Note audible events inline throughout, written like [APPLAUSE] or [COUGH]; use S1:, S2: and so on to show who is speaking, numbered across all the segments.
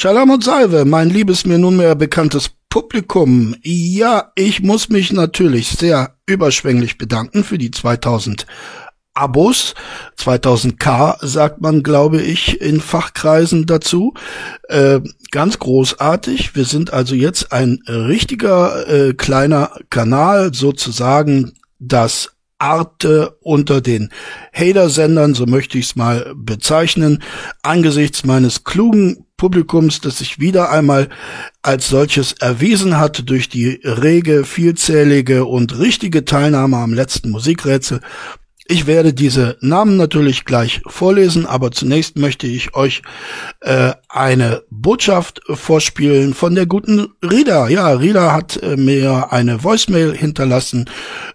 S1: Shalom und Salve, mein liebes mir nunmehr bekanntes Publikum. Ja, ich muss mich natürlich sehr überschwänglich bedanken für die 2000 Abos. 2000k sagt man, glaube ich, in Fachkreisen dazu. Äh, ganz großartig. Wir sind also jetzt ein richtiger äh, kleiner Kanal, sozusagen das Arte unter den Hater-Sendern, so möchte ich es mal bezeichnen, angesichts meines klugen Publikums, das sich wieder einmal als solches erwiesen hat durch die rege, vielzählige und richtige Teilnahme am letzten Musikrätsel, ich werde diese Namen natürlich gleich vorlesen, aber zunächst möchte ich euch äh, eine Botschaft vorspielen von der guten Rida. Ja, Rida hat äh, mir eine Voicemail hinterlassen,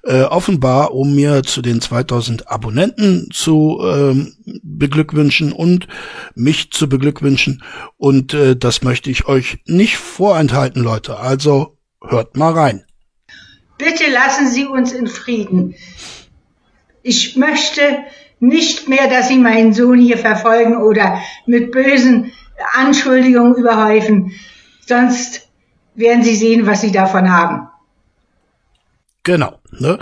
S1: äh, offenbar um mir zu den 2000 Abonnenten zu äh, beglückwünschen und mich zu beglückwünschen. Und äh, das möchte ich euch nicht vorenthalten, Leute. Also hört mal rein.
S2: Bitte lassen Sie uns in Frieden. Ich möchte nicht mehr, dass Sie meinen Sohn hier verfolgen oder mit bösen Anschuldigungen überhäufen. Sonst werden Sie sehen, was Sie davon haben.
S1: Genau. Ne?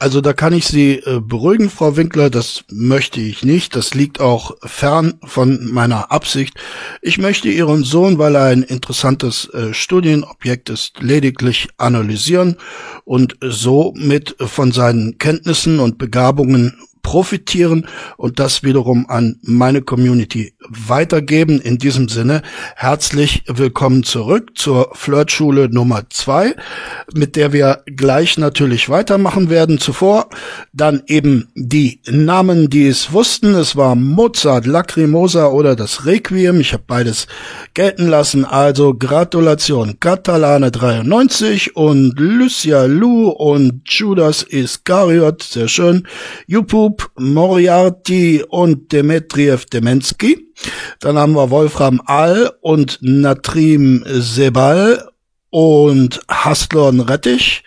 S1: Also da kann ich Sie äh, beruhigen, Frau Winkler, das möchte ich nicht. Das liegt auch fern von meiner Absicht. Ich möchte Ihren Sohn, weil er ein interessantes äh, Studienobjekt ist, lediglich analysieren und somit von seinen Kenntnissen und Begabungen profitieren und das wiederum an meine Community weitergeben. In diesem Sinne herzlich willkommen zurück zur Flirtschule Nummer zwei, mit der wir gleich natürlich weitermachen werden. Zuvor dann eben die Namen, die es wussten. Es war Mozart, Lacrimosa oder das Requiem. Ich habe beides gelten lassen. Also Gratulation Catalane 93 und Lucia Lu und Judas Iskariot. Sehr schön. Jupu Jakub Moriarty und Demetriev Demensky. Dann haben wir Wolfram All und Natrim Sebal und Haslon Rettich.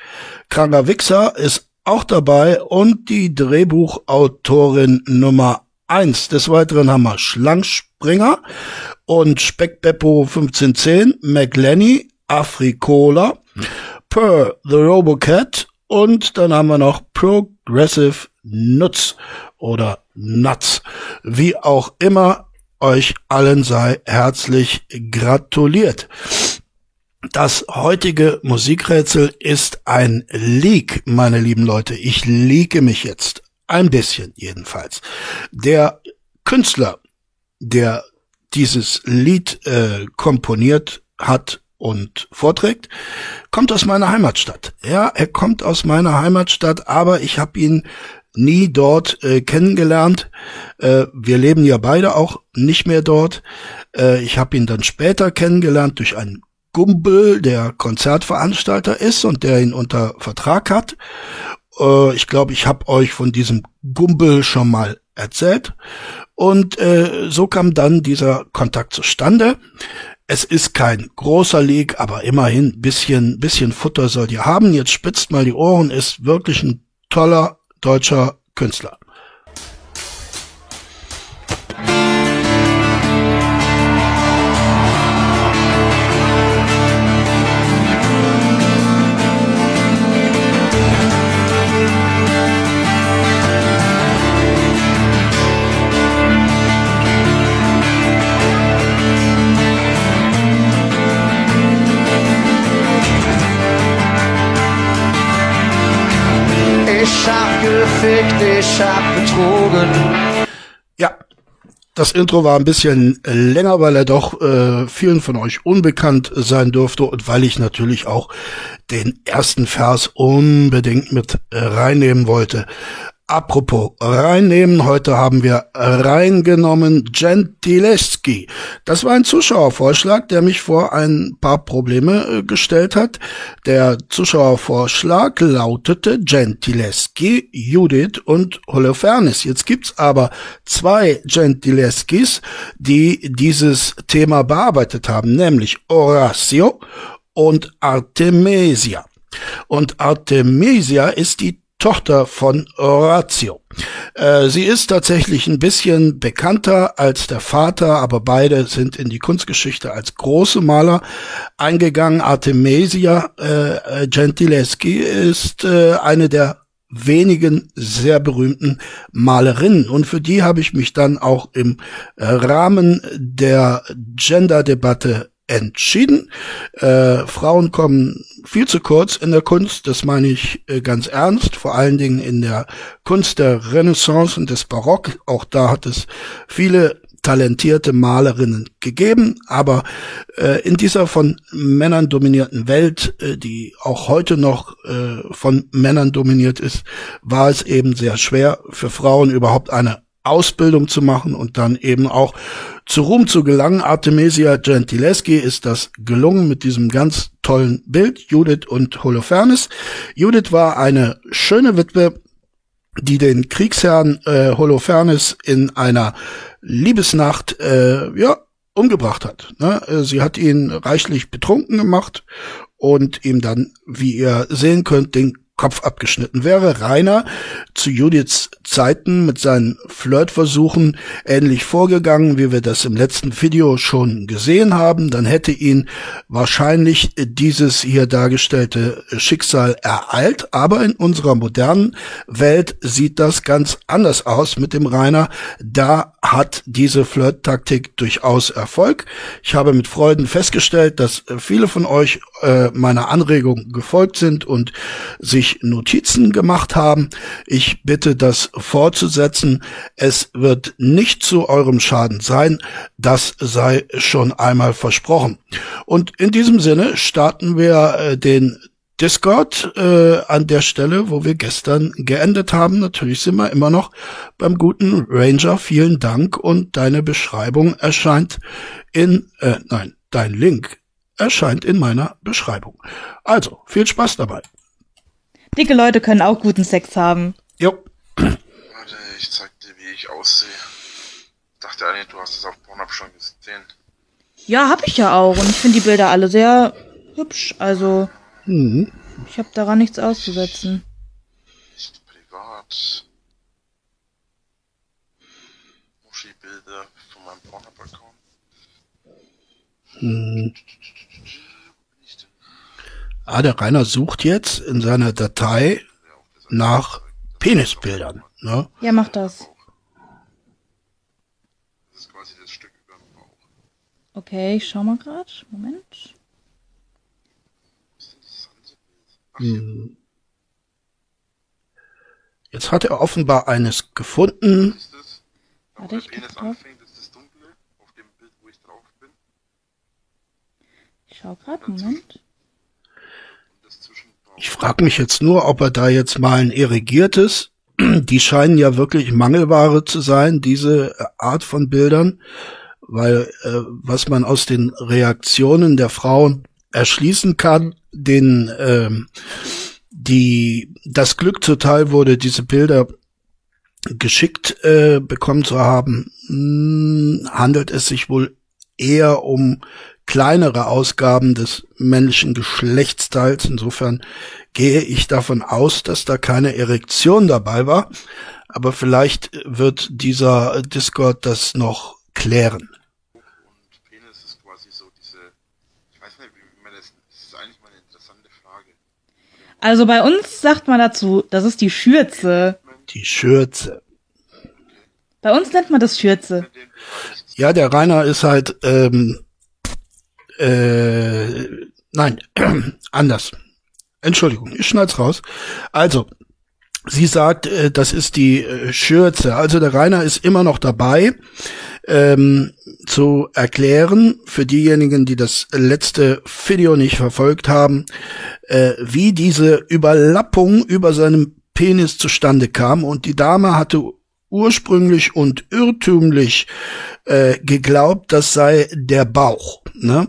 S1: Kranker Wichser ist auch dabei und die Drehbuchautorin Nummer eins. Des Weiteren haben wir Schlangspringer und Speckbeppo 1510, McLenny, Afrikola, Per the Robocat und dann haben wir noch Progressive Nuts oder Nuts. Wie auch immer, euch allen sei herzlich gratuliert. Das heutige Musikrätsel ist ein Leak, meine lieben Leute. Ich leake mich jetzt. Ein bisschen jedenfalls. Der Künstler, der dieses Lied äh, komponiert hat und vorträgt, kommt aus meiner Heimatstadt. Ja, er kommt aus meiner Heimatstadt, aber ich habe ihn nie dort äh, kennengelernt. Äh, wir leben ja beide auch nicht mehr dort. Äh, ich habe ihn dann später kennengelernt durch einen Gumbel, der Konzertveranstalter ist und der ihn unter Vertrag hat. Äh, ich glaube, ich habe euch von diesem Gumbel schon mal erzählt. Und äh, so kam dann dieser Kontakt zustande. Es ist kein großer League, aber immerhin bisschen, bisschen Futter soll ihr haben. Jetzt spitzt mal die Ohren, ist wirklich ein toller deutscher Künstler. Gefickt, ich hab betrogen. Ja, das Intro war ein bisschen länger, weil er doch äh, vielen von euch unbekannt sein dürfte und weil ich natürlich auch den ersten Vers unbedingt mit äh, reinnehmen wollte. Apropos reinnehmen, heute haben wir reingenommen Gentileschi. Das war ein Zuschauervorschlag, der mich vor ein paar Probleme äh, gestellt hat. Der Zuschauervorschlag lautete Gentileschi, Judith und Holofernes. Jetzt gibt's aber zwei Gentileschis, die dieses Thema bearbeitet haben, nämlich Horatio und Artemisia. Und Artemisia ist die Tochter von Orazio. Äh, sie ist tatsächlich ein bisschen bekannter als der Vater, aber beide sind in die Kunstgeschichte als große Maler eingegangen. Artemisia äh, Gentileschi ist äh, eine der wenigen sehr berühmten Malerinnen. Und für die habe ich mich dann auch im äh, Rahmen der Gender-Debatte entschieden. Äh, Frauen kommen viel zu kurz in der Kunst, das meine ich äh, ganz ernst, vor allen Dingen in der Kunst der Renaissance und des Barock. Auch da hat es viele talentierte Malerinnen gegeben, aber äh, in dieser von Männern dominierten Welt, äh, die auch heute noch äh, von Männern dominiert ist, war es eben sehr schwer für Frauen überhaupt eine Ausbildung zu machen und dann eben auch zu Ruhm zu gelangen. Artemisia Gentileschi ist das gelungen mit diesem ganz tollen Bild, Judith und Holofernes. Judith war eine schöne Witwe, die den Kriegsherrn äh, Holofernes in einer Liebesnacht äh, ja umgebracht hat. Ne? Äh, sie hat ihn reichlich betrunken gemacht und ihm dann, wie ihr sehen könnt, den Kopf abgeschnitten. Wäre Rainer zu Judiths Zeiten mit seinen Flirtversuchen ähnlich vorgegangen, wie wir das im letzten Video schon gesehen haben, dann hätte ihn wahrscheinlich dieses hier dargestellte Schicksal ereilt. Aber in unserer modernen Welt sieht das ganz anders aus mit dem Rainer. Da hat diese Flirt-Taktik durchaus Erfolg. Ich habe mit Freuden festgestellt, dass viele von euch äh, meiner Anregung gefolgt sind und sich Notizen gemacht haben. Ich bitte das fortzusetzen. Es wird nicht zu eurem Schaden sein. Das sei schon einmal versprochen. Und in diesem Sinne starten wir äh, den Discord äh, an der Stelle, wo wir gestern geendet haben. Natürlich sind wir immer noch beim guten Ranger. Vielen Dank und deine Beschreibung erscheint in, äh, nein, dein Link erscheint in meiner Beschreibung. Also, viel Spaß dabei.
S3: Dicke Leute können auch guten Sex haben.
S1: Jo.
S4: Warte, ich zeig dir, wie ich aussehe. Dachte eigentlich, du hast es auf Pornhub schon gesehen.
S3: Ja, hab ich ja auch. Und ich finde die Bilder alle sehr hübsch. Also,
S1: Mhm.
S3: ich habe daran nichts auszusetzen.
S4: Nicht privat. Muschi-Bilder von meinem Pornhub-Account.
S1: Mhm.
S4: Wo bin ich denn?
S1: Ah, der Rainer sucht jetzt in seiner Datei nach Penisbildern. Ne?
S3: Ja, mach das.
S4: Das ist quasi das Stück über dem Bauch.
S3: Okay, ich schau mal grad. Moment.
S1: Mhm. Jetzt hat er offenbar eines gefunden.
S4: ist das? Da, wo
S3: Warte, ich guck
S4: Penis
S3: drauf.
S4: anfängt, Ich
S1: frage mich jetzt nur, ob er da jetzt mal ein irrigiertes. [CLEARS THROAT] Die scheinen ja wirklich Mangelware zu sein, diese Art von Bildern, weil äh, was man aus den Reaktionen der Frauen erschließen kann, den ähm, die das Glück zuteil wurde, diese Bilder geschickt äh, bekommen zu haben, mh, handelt es sich wohl eher um kleinere Ausgaben des männlichen Geschlechtsteils. Insofern gehe ich davon aus, dass da keine Erektion dabei war. Aber vielleicht wird dieser Discord das noch klären.
S4: Und Penis ist quasi so diese. Ich weiß nicht, wie man das. Das ist eigentlich mal eine interessante Frage.
S3: Also bei uns sagt man dazu, das ist die Schürze.
S1: Die Schürze.
S3: Bei uns nennt man das Schürze.
S1: Ja, der Rainer ist halt, ähm, äh, nein, [CLEARS THROAT] anders. Entschuldigung, ich schneid's raus. Also, sie sagt, äh, das ist die äh, Schürze. Also der Rainer ist immer noch dabei, ähm, zu erklären, für diejenigen, die das letzte Video nicht verfolgt haben, äh, wie diese Überlappung über seinem Penis zustande kam. Und die Dame hatte ursprünglich und irrtümlich äh, geglaubt, das sei der Bauch. Ne?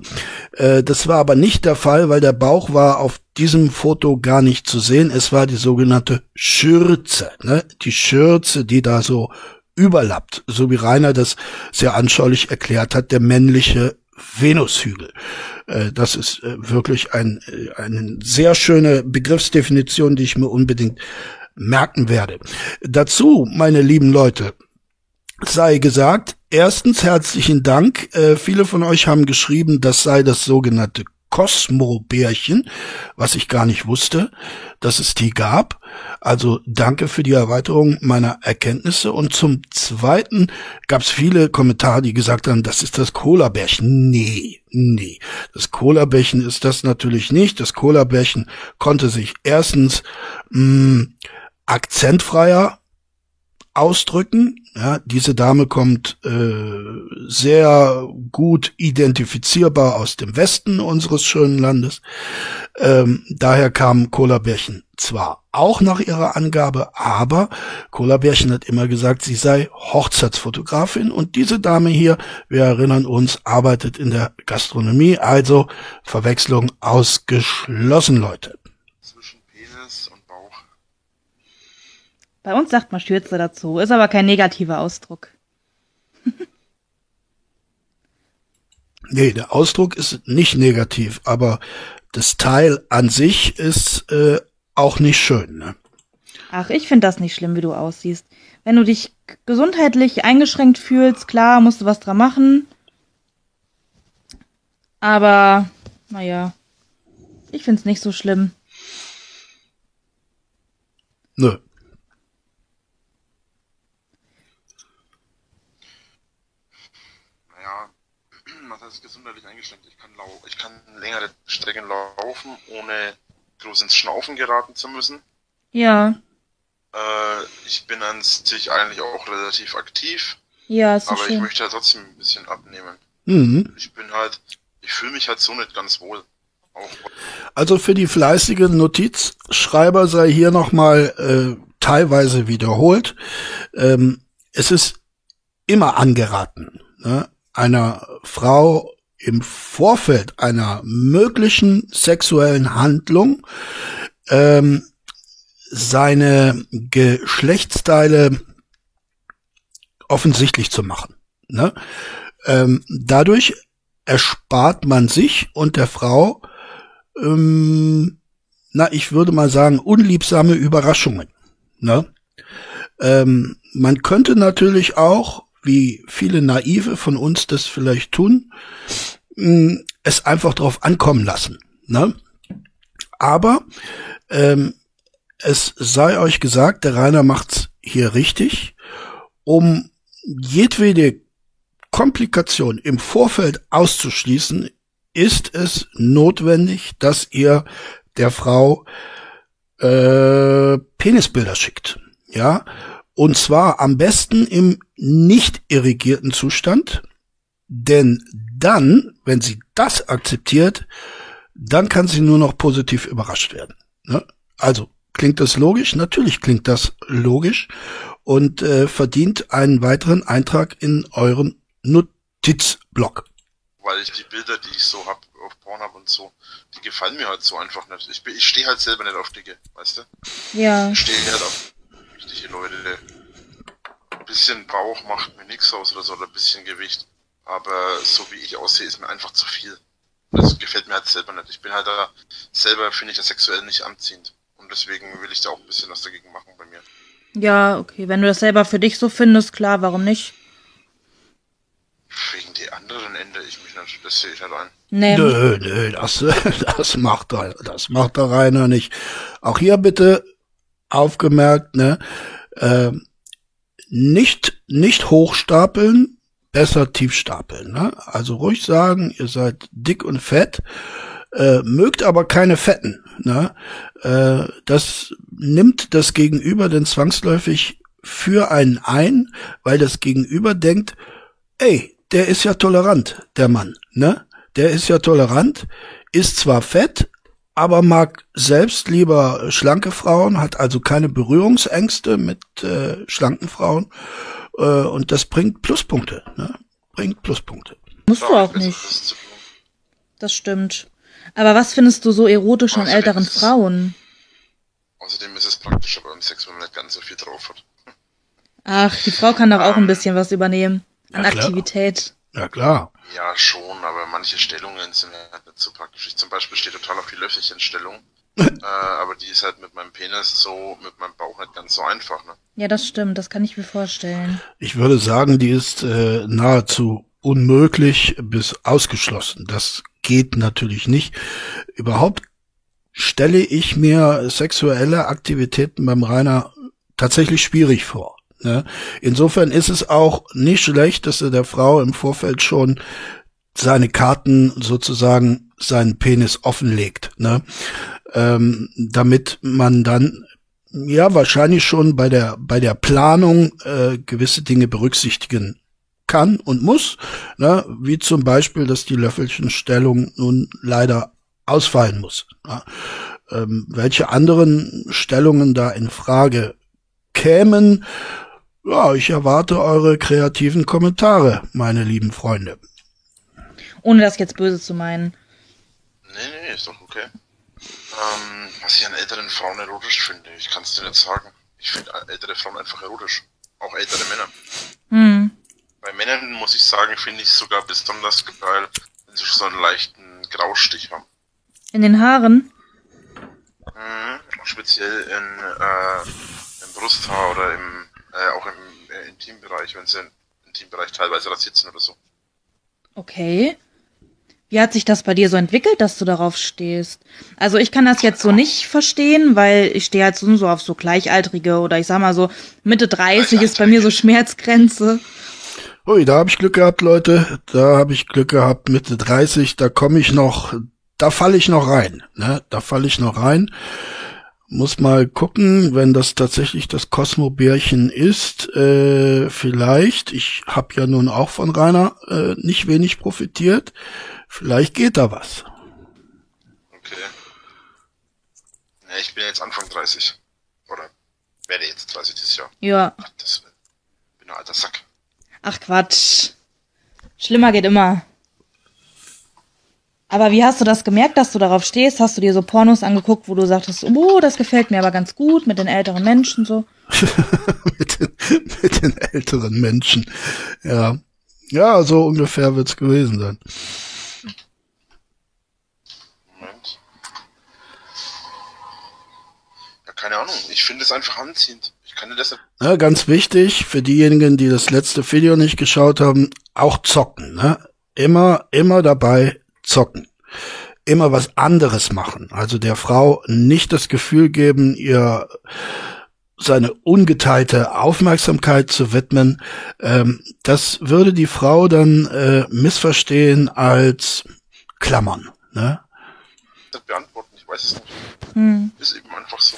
S1: Äh, das war aber nicht der Fall, weil der Bauch war auf diesem Foto gar nicht zu sehen. Es war die sogenannte Schürze, ne? die Schürze, die da so überlappt, so wie Rainer das sehr anschaulich erklärt hat, der männliche Venushügel. Äh, das ist äh, wirklich ein, äh, eine sehr schöne Begriffsdefinition, die ich mir unbedingt merken werde. Dazu, meine lieben Leute, sei gesagt, erstens herzlichen Dank. Äh, viele von euch haben geschrieben, das sei das sogenannte Cosmo-Bärchen, was ich gar nicht wusste, dass es die gab. Also danke für die Erweiterung meiner Erkenntnisse. Und zum Zweiten gab es viele Kommentare, die gesagt haben, das ist das Cola-Bärchen. Nee, nee. Das Cola-Bärchen ist das natürlich nicht. Das Cola-Bärchen konnte sich erstens mh, akzentfreier ausdrücken. Ja, diese Dame kommt äh, sehr gut identifizierbar aus dem Westen unseres schönen Landes. Ähm, daher kam Kohlabärchen zwar auch nach ihrer Angabe, aber Kohlabärchen hat immer gesagt, sie sei Hochzeitsfotografin und diese Dame hier, wir erinnern uns, arbeitet in der Gastronomie, also Verwechslung ausgeschlossen, Leute.
S4: Zwischen Penis und Bauch.
S3: Bei uns sagt man Schürze dazu, ist aber kein negativer Ausdruck. [LAUGHS]
S1: Nee, der Ausdruck ist nicht negativ, aber das Teil an sich ist äh, auch nicht schön. Ne?
S3: Ach, ich finde das nicht schlimm, wie du aussiehst. Wenn du dich gesundheitlich eingeschränkt fühlst, klar, musst du was dran machen. Aber, naja, ich find's nicht so schlimm.
S1: Nö.
S4: Naja, was heißt gesundheitlich eingeschränkt? Ich kann, lau ich kann längere Strecken laufen, ohne groß ins Schnaufen geraten zu müssen.
S3: Ja,
S4: Äh, ich bin an sich eigentlich auch relativ aktiv,
S3: ja, ist so
S4: aber ich
S3: schön.
S4: möchte ja trotzdem ein bisschen abnehmen.
S1: Mhm.
S4: Ich bin halt, ich fühle mich halt so nicht ganz wohl. Auch
S1: Also für die fleißigen Notizschreiber sei hier nochmal äh, teilweise wiederholt. Ähm, es ist immer angeraten, ne, einer Frau im Vorfeld einer möglichen sexuellen Handlung ähm, seine Geschlechtsteile offensichtlich zu machen. Ne? Ähm, dadurch erspart man sich und der Frau ähm, na, ich würde mal sagen, unliebsame Überraschungen. Ne? Ähm, man könnte natürlich auch, wie viele Naive von uns das vielleicht tun, mh, es einfach drauf ankommen lassen. Ne? Aber ähm, es sei euch gesagt, der Rainer macht's hier richtig, um jedwede Komplikation im Vorfeld auszuschließen, ist es notwendig, dass ihr der Frau äh, Penisbilder schickt. Ja, und zwar am besten im nicht irrigierten Zustand, denn dann, wenn sie das akzeptiert, dann kann sie nur noch positiv überrascht werden. Ne? Also klingt das logisch? Natürlich klingt das logisch und äh, verdient einen weiteren Eintrag in euren Notizblock.
S4: weil ich die Bilder, die ich so hab auf Pornhub und so, die gefallen mir halt so einfach nicht. Ich, ich stehe halt selber nicht auf Dicke, weißt du?
S3: Ja,
S4: Ich stehe halt auf richtige Leute. Bisschen Bauch macht mir nichts aus oder so, oder ein bisschen Gewicht. Aber so wie ich aussehe, ist mir einfach zu viel. Das gefällt mir halt selber nicht. Ich bin halt da, selber finde ich das sexuell nicht anziehend. Und deswegen will ich da auch ein bisschen was dagegen machen bei mir.
S3: ja, okay. Wenn du das selber für dich so findest, klar, warum nicht?
S4: Wegen die anderen ändere ich mich nicht. Das sehe ich halt ein.
S3: Nee.
S1: Nö, nö, das, [LAUGHS] das macht er, das macht der Rainer nicht. Auch hier bitte aufgemerkt, ne, äh, nicht, nicht hochstapeln, besser tief stapeln, ne? Also ruhig sagen, ihr seid dick und fett, äh, mögt aber keine Fetten, ne? Äh, das nimmt das Gegenüber denn zwangsläufig für einen ein, weil das Gegenüber denkt, ey, der ist ja tolerant, der Mann, ne? Der ist ja tolerant, ist zwar fett, aber mag selbst lieber schlanke Frauen, hat also keine Berührungsängste mit äh, schlanken Frauen äh, und das bringt Pluspunkte, ne? Bringt Pluspunkte.
S3: Musst du auch nicht.
S4: das
S3: stimmt. Aber was findest du so erotisch an älteren
S4: ist
S3: Frauen?
S4: Außerdem ist es praktischer beim Sex, wenn man nicht ganz so viel drauf hat.
S3: Ach, die Frau kann doch auch ein bisschen was übernehmen. An
S1: Ja, klar.
S3: Aktivität.
S1: Ja klar.
S4: Ja, schon, aber manche Stellungen sind halt nicht so praktisch. Ich zum Beispiel stehe total auf die Löffelchenstellung. [LAUGHS] äh, aber die ist halt mit meinem Penis so, mit meinem Bauch nicht ganz so einfach, ne?
S3: Ja, das stimmt, das kann ich mir vorstellen.
S1: Ich würde sagen, die ist äh, nahezu unmöglich bis ausgeschlossen. Das geht natürlich nicht. Überhaupt stelle ich mir sexuelle Aktivitäten beim Rainer tatsächlich schwierig vor. Ne? Insofern ist es auch nicht schlecht, dass er der Frau im Vorfeld schon seine Karten sozusagen seinen Penis offenlegt, ne? ähm, damit man dann ja wahrscheinlich schon bei der bei der Planung äh, gewisse Dinge berücksichtigen kann und muss, ne? wie zum Beispiel, dass die Löffelchenstellung nun leider ausfallen muss. Ne? Ähm, welche anderen Stellungen da in Frage kämen, ja, ich erwarte eure kreativen Kommentare, meine lieben Freunde.
S3: Ohne das jetzt böse zu meinen.
S4: Nee, nee, ist doch okay. Ähm, was ich an älteren Frauen erotisch finde, ich kann es dir nicht sagen. Ich finde ältere Frauen einfach erotisch. Auch ältere Männer.
S3: Hm.
S4: Bei Männern muss ich sagen, finde ich es sogar besonders geil, wenn sie so einen leichten Graustich haben.
S3: In den Haaren?
S4: Mhm. Speziell in, äh, im Brusthaar oder im, äh, auch im äh, Intimbereich, wenn sie im Intimbereich teilweise rasiert sind oder so.
S3: Okay. Wie hat sich das bei dir so entwickelt, dass du darauf stehst? Also ich kann das jetzt so nicht verstehen, weil ich stehe halt so, so auf so Gleichaltrige oder ich sag mal so Mitte 30 ist bei mir so Schmerzgrenze.
S1: Ui, da habe ich Glück gehabt, Leute. Da habe ich Glück gehabt, Mitte 30, da komme ich noch, da falle ich noch rein. Ne? Da falle ich noch rein. Muss mal gucken, wenn das tatsächlich das Cosmo-Bärchen ist. Äh, vielleicht, ich habe ja nun auch von Rainer äh, nicht wenig profitiert. Vielleicht geht da was.
S4: Okay. Ne, ich bin jetzt Anfang 30. Oder werde jetzt 30 dieses Jahr.
S3: Ja.
S4: Ach, das bin ein alter Sack.
S3: Ach Quatsch. Schlimmer geht immer. Aber wie hast du das gemerkt, dass du darauf stehst? Hast du dir so Pornos angeguckt, wo du sagtest, oh, das gefällt mir aber ganz gut mit den älteren Menschen so? [LAUGHS]
S1: mit, den, mit den älteren Menschen. Ja. Ja, so ungefähr wird's gewesen sein.
S4: Moment. Ja, keine Ahnung. Ich finde es einfach anziehend. Ich kann dir das.
S1: Ja, ganz wichtig für diejenigen, die das letzte Video nicht geschaut haben, auch zocken. Ne? Immer, immer dabei zocken. Immer was anderes machen. Also der Frau nicht das Gefühl geben, ihr seine ungeteilte Aufmerksamkeit zu widmen. Ähm, das würde die Frau dann äh, missverstehen als Klammern. Ne?
S4: nicht beantworten. Ich weiß es nicht.
S3: Hm.
S4: Ist eben einfach so.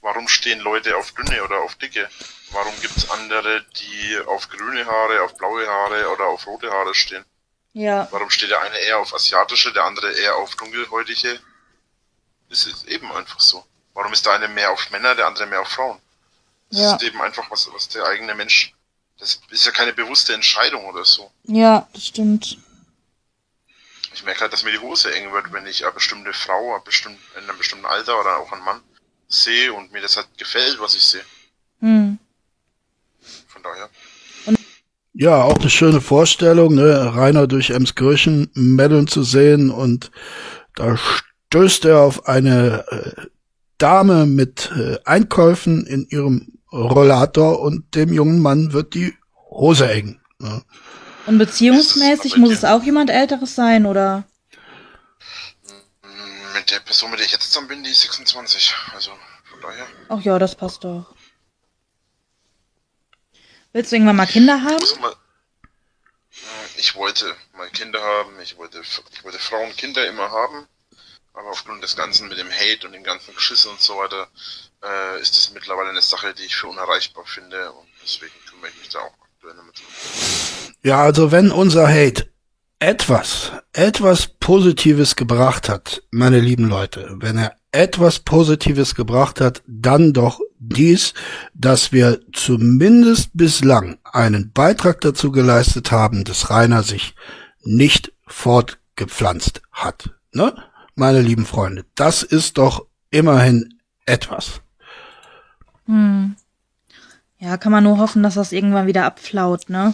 S4: Warum stehen Leute auf dünne oder auf dicke? Warum gibt es andere, die auf grüne Haare, auf blaue Haare oder auf rote Haare stehen?
S3: Ja.
S4: Warum steht der eine eher auf asiatische, der andere eher auf dunkelhäutige? Das ist eben einfach so. Warum ist der eine mehr auf Männer, der andere mehr auf Frauen? Das
S3: Ja.
S4: ist eben einfach was, was der eigene Mensch. Das ist ja keine bewusste Entscheidung oder so.
S3: Ja, das stimmt.
S4: Ich merke halt, dass mir die Hose eng wird, wenn ich eine bestimmte Frau eine bestimmt, in einem bestimmten Alter oder auch einen Mann sehe und mir das halt gefällt, was ich sehe.
S3: Hm.
S4: Von daher.
S1: Ja, auch eine schöne Vorstellung, ne? Rainer durch Emskirchen meddeln zu sehen und da stößt er auf eine äh, Dame mit äh, Einkäufen in ihrem Rollator und dem jungen Mann wird die Hose eng. Ne?
S3: Und beziehungsmäßig muss es auch jemand Älteres sein, oder?
S4: Mit der Person, mit der ich jetzt zusammen bin, die ist 26. Also von daher.
S3: Ach ja, das passt doch. Willst du irgendwann mal Kinder haben?
S4: Mal, Äh, ich wollte mal Kinder haben, ich wollte, ich wollte Frauen Kinder immer haben, aber aufgrund des Ganzen mit dem Hate und dem ganzen Geschiss und so weiter, äh, ist das mittlerweile eine Sache, die ich für unerreichbar finde und deswegen kümmere ich mich da auch aktuell damit drum.
S1: Ja, also wenn unser Hate etwas, etwas Positives gebracht hat, meine lieben Leute, wenn er etwas Positives gebracht hat, dann doch dies, dass wir zumindest bislang einen Beitrag dazu geleistet haben, dass Rainer sich nicht fortgepflanzt hat. Ne? Meine lieben Freunde, das ist doch immerhin etwas.
S3: Hm. Ja, kann man nur hoffen, dass das irgendwann wieder abflaut, ne?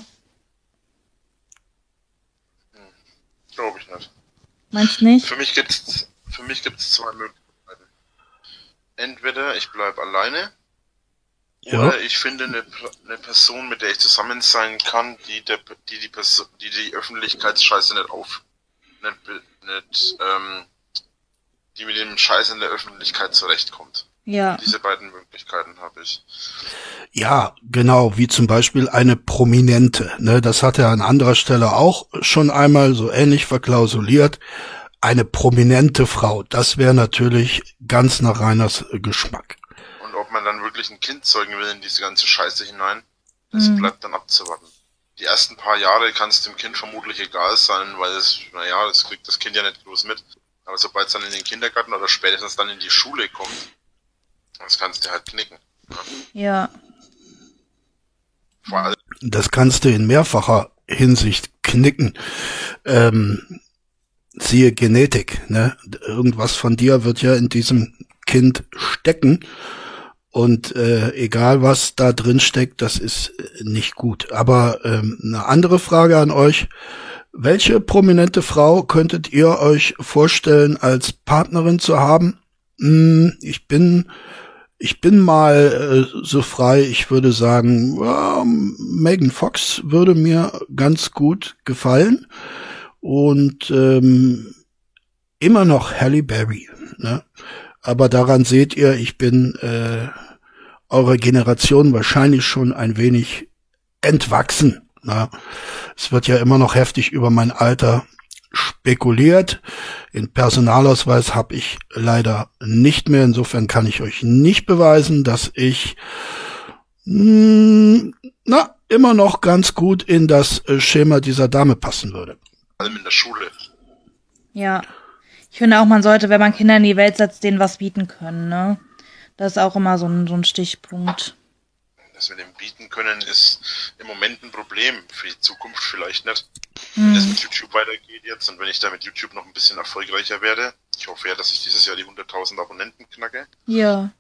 S4: Glaube ich nicht.
S3: Meinst nicht?
S4: Für mich gibt's, für mich gibt's zwei Möglichkeiten. Entweder ich bleib alleine
S1: Ja.
S4: oder ich finde eine, eine Person, mit der ich zusammen sein kann, die der, die die Person, die die Öffentlichkeitsscheiße nicht auf, nicht, nicht ähm, die mit dem Scheiß in der Öffentlichkeit zurechtkommt.
S3: Ja.
S4: Diese beiden Möglichkeiten habe ich.
S1: Ja, genau, wie zum Beispiel eine Prominente. Ne, das hat er an anderer Stelle auch schon einmal so ähnlich verklausuliert. Eine prominente Frau, das wäre natürlich ganz nach Reiners äh, Geschmack.
S4: Und ob man dann wirklich ein Kind zeugen will in diese ganze Scheiße hinein, das
S3: Mhm.
S4: bleibt dann abzuwarten. Die ersten paar Jahre kann es dem Kind vermutlich egal sein, weil es, naja, das kriegt das Kind ja nicht groß mit. Aber sobald es dann in den Kindergarten oder spätestens dann in die Schule kommt, das kannst du halt knicken.
S3: Ja.
S4: Vor allem,
S1: Das kannst du in mehrfacher Hinsicht knicken. Ähm, siehe Genetik, ne? Irgendwas von dir wird ja in diesem Kind stecken. Und äh, egal was da drin steckt, das ist äh, nicht gut. Aber ähm, eine andere Frage an euch. Welche prominente Frau könntet ihr euch vorstellen, als Partnerin zu haben? Hm, ich bin ich bin mal äh, so frei, ich würde sagen, ja, Megan Fox würde mir ganz gut gefallen. Und ähm, immer noch Halle Berry. Ne? Aber daran seht ihr, ich bin äh, eurer Generation wahrscheinlich schon ein wenig entwachsen. Ne? Es wird ja immer noch heftig über mein Alter spekuliert. Den Personalausweis habe ich leider nicht mehr. Insofern kann ich euch nicht beweisen, dass ich mh, na immer noch ganz gut in das äh, Schema dieser Dame passen würde.
S4: Allem in der Schule.
S3: Ja. Ich finde auch, man sollte, wenn man Kinder in die Welt setzt, denen was bieten können, ne? Das ist auch immer so ein, so ein Stichpunkt.
S4: Das wir dem bieten können, ist im Moment ein Problem. Für die Zukunft vielleicht nicht. Wenn es mit YouTube weitergeht jetzt und wenn ich da mit YouTube noch ein bisschen erfolgreicher werde, ich hoffe ja, dass ich dieses Jahr die 100.000 Abonnenten knacke.
S3: Ja.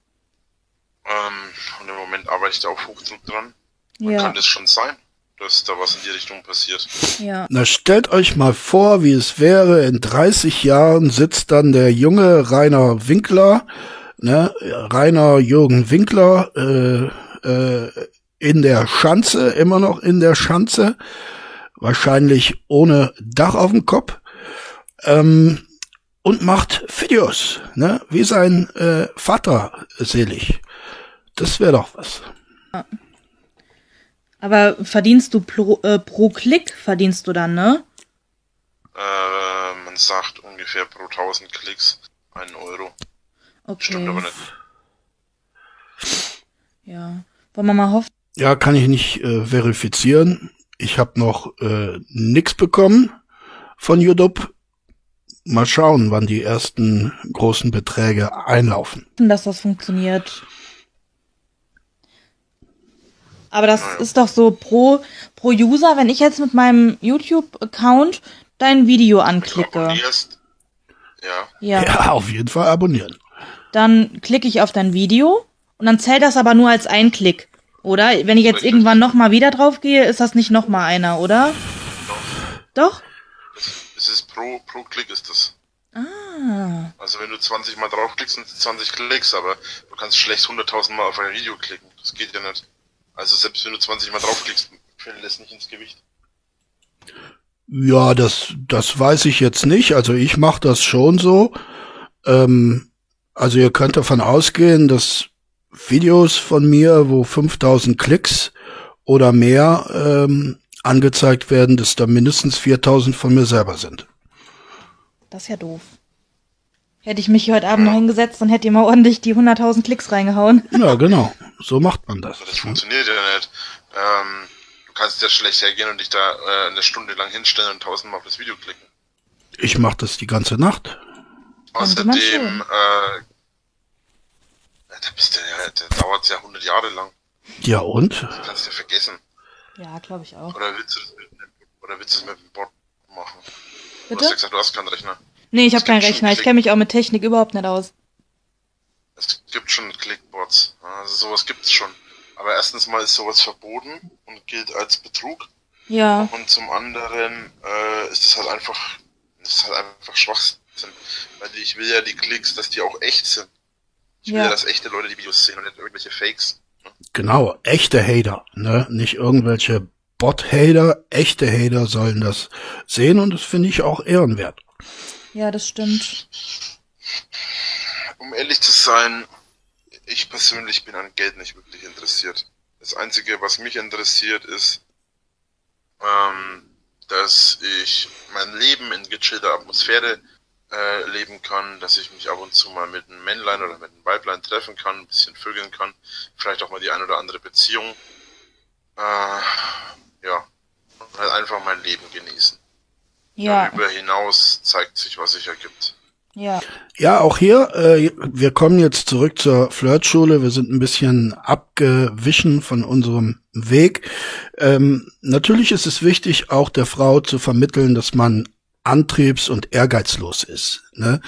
S4: Ähm, und im Moment arbeite ich da auf Hochdruck dran. Und
S3: Ja.
S4: kann das schon sein, dass da was in die Richtung passiert.
S3: Ja.
S1: Na, stellt euch mal vor, wie es wäre, in 30 Jahren sitzt dann der junge Rainer Winkler, ne, Rainer Jürgen Winkler, äh, äh, in der Schanze, immer noch in der Schanze, wahrscheinlich ohne Dach auf dem Kopf, ähm, und macht Videos, ne, wie sein äh, Vater selig. Das wäre doch was.
S3: Aber verdienst du pro, äh, pro Klick, verdienst du dann, ne?
S4: Äh, man sagt ungefähr pro 1000 Klicks einen Euro. Stimmt aber
S3: Okay.
S4: nicht.
S3: Ja. Wollen wir mal hoffen?
S1: Ja, kann ich nicht äh, verifizieren. Ich habe noch äh, nix bekommen von YouTube. Mal schauen, wann die ersten großen Beträge einlaufen.
S3: dass das funktioniert. Aber das ist doch so pro, pro User, wenn ich jetzt mit meinem YouTube-Account dein Video
S4: Wenn du
S3: anklicke.
S4: abonnierst, ja,
S3: Ja.
S1: Ja, auf jeden Fall abonnieren.
S3: Dann klicke ich auf dein Video und dann zählt das aber nur als ein Klick. Oder? Wenn ich jetzt
S4: Richtig.
S3: irgendwann nochmal wieder drauf gehe, ist das nicht nochmal einer, oder? Doch?
S4: es ist pro, pro Klick ist das.
S3: Ah.
S4: Also wenn du 20 mal draufklickst, sind es 20 Klicks, aber du kannst schlecht 100.000 mal auf ein Video klicken. Das geht ja nicht. Also selbst wenn du 20 mal draufklickst, fällt das nicht ins Gewicht.
S1: Ja, das, das weiß ich jetzt nicht. Also ich mache das schon so. Ähm, also ihr könnt davon ausgehen, dass Videos von mir, wo 5000 Klicks oder mehr ähm, angezeigt werden, dass da mindestens 4000 von mir selber sind.
S3: Das ist ja doof. Hätte ich mich heute Abend noch hingesetzt, dann hätte ihr mal ordentlich die 100.000 Klicks reingehauen. [LAUGHS]
S1: Ja, genau. So macht man das.
S4: Also das funktioniert ja nicht. Ähm, du kannst ja schlecht hergehen und dich da äh, eine Stunde lang hinstellen und tausendmal auf das Video klicken.
S1: Ich mache das die ganze Nacht.
S4: Außerdem, äh, ja, da bist du ja, der dauert ja 100 Jahre lang.
S1: Ja und?
S4: Das kannst du ja vergessen.
S3: Ja, glaube ich auch.
S4: Oder willst du das mit, oder willst du das mit dem Bot machen? Du
S3: Bitte?
S4: hast ja gesagt, du hast keinen Rechner.
S3: Nee, ich habe keinen Rechner. Ich kenne mich auch mit Technik überhaupt nicht aus.
S4: Es gibt schon Clickbots. Also sowas gibt's schon. Aber erstens mal ist sowas verboten und gilt als Betrug.
S3: Ja.
S4: Und zum anderen äh, ist es halt einfach, das ist halt einfach Schwachsinn. Weil ich will ja die Klicks, dass die auch echt sind. Ich will
S3: Ja.
S4: ja, dass echte Leute die Videos sehen und nicht irgendwelche Fakes.
S1: Genau, echte Hater, ne? Nicht irgendwelche Bot-Hater, echte Hater sollen das sehen und das finde ich auch ehrenwert.
S3: Ja, das stimmt.
S4: Um ehrlich zu sein, ich persönlich bin an Geld nicht wirklich interessiert. Das Einzige, was mich interessiert, ist, ähm, dass ich mein Leben in gechillter Atmosphäre äh, leben kann, dass ich mich ab und zu mal mit einem Männlein oder mit einem Weiblein treffen kann, ein bisschen vögeln kann, vielleicht auch mal die ein oder andere Beziehung. Äh, ja, und halt einfach mein Leben genießen.
S3: Ja,
S4: Darüber hinaus zeigt sich, was sich ergibt.
S3: ja.
S1: Ja, auch hier, äh, wir kommen jetzt zurück zur Flirtschule. Wir sind ein bisschen abgewichen von unserem Weg. Ähm, natürlich ist es wichtig, auch der Frau zu vermitteln, dass man antriebs- und ehrgeizlos ist. Ne?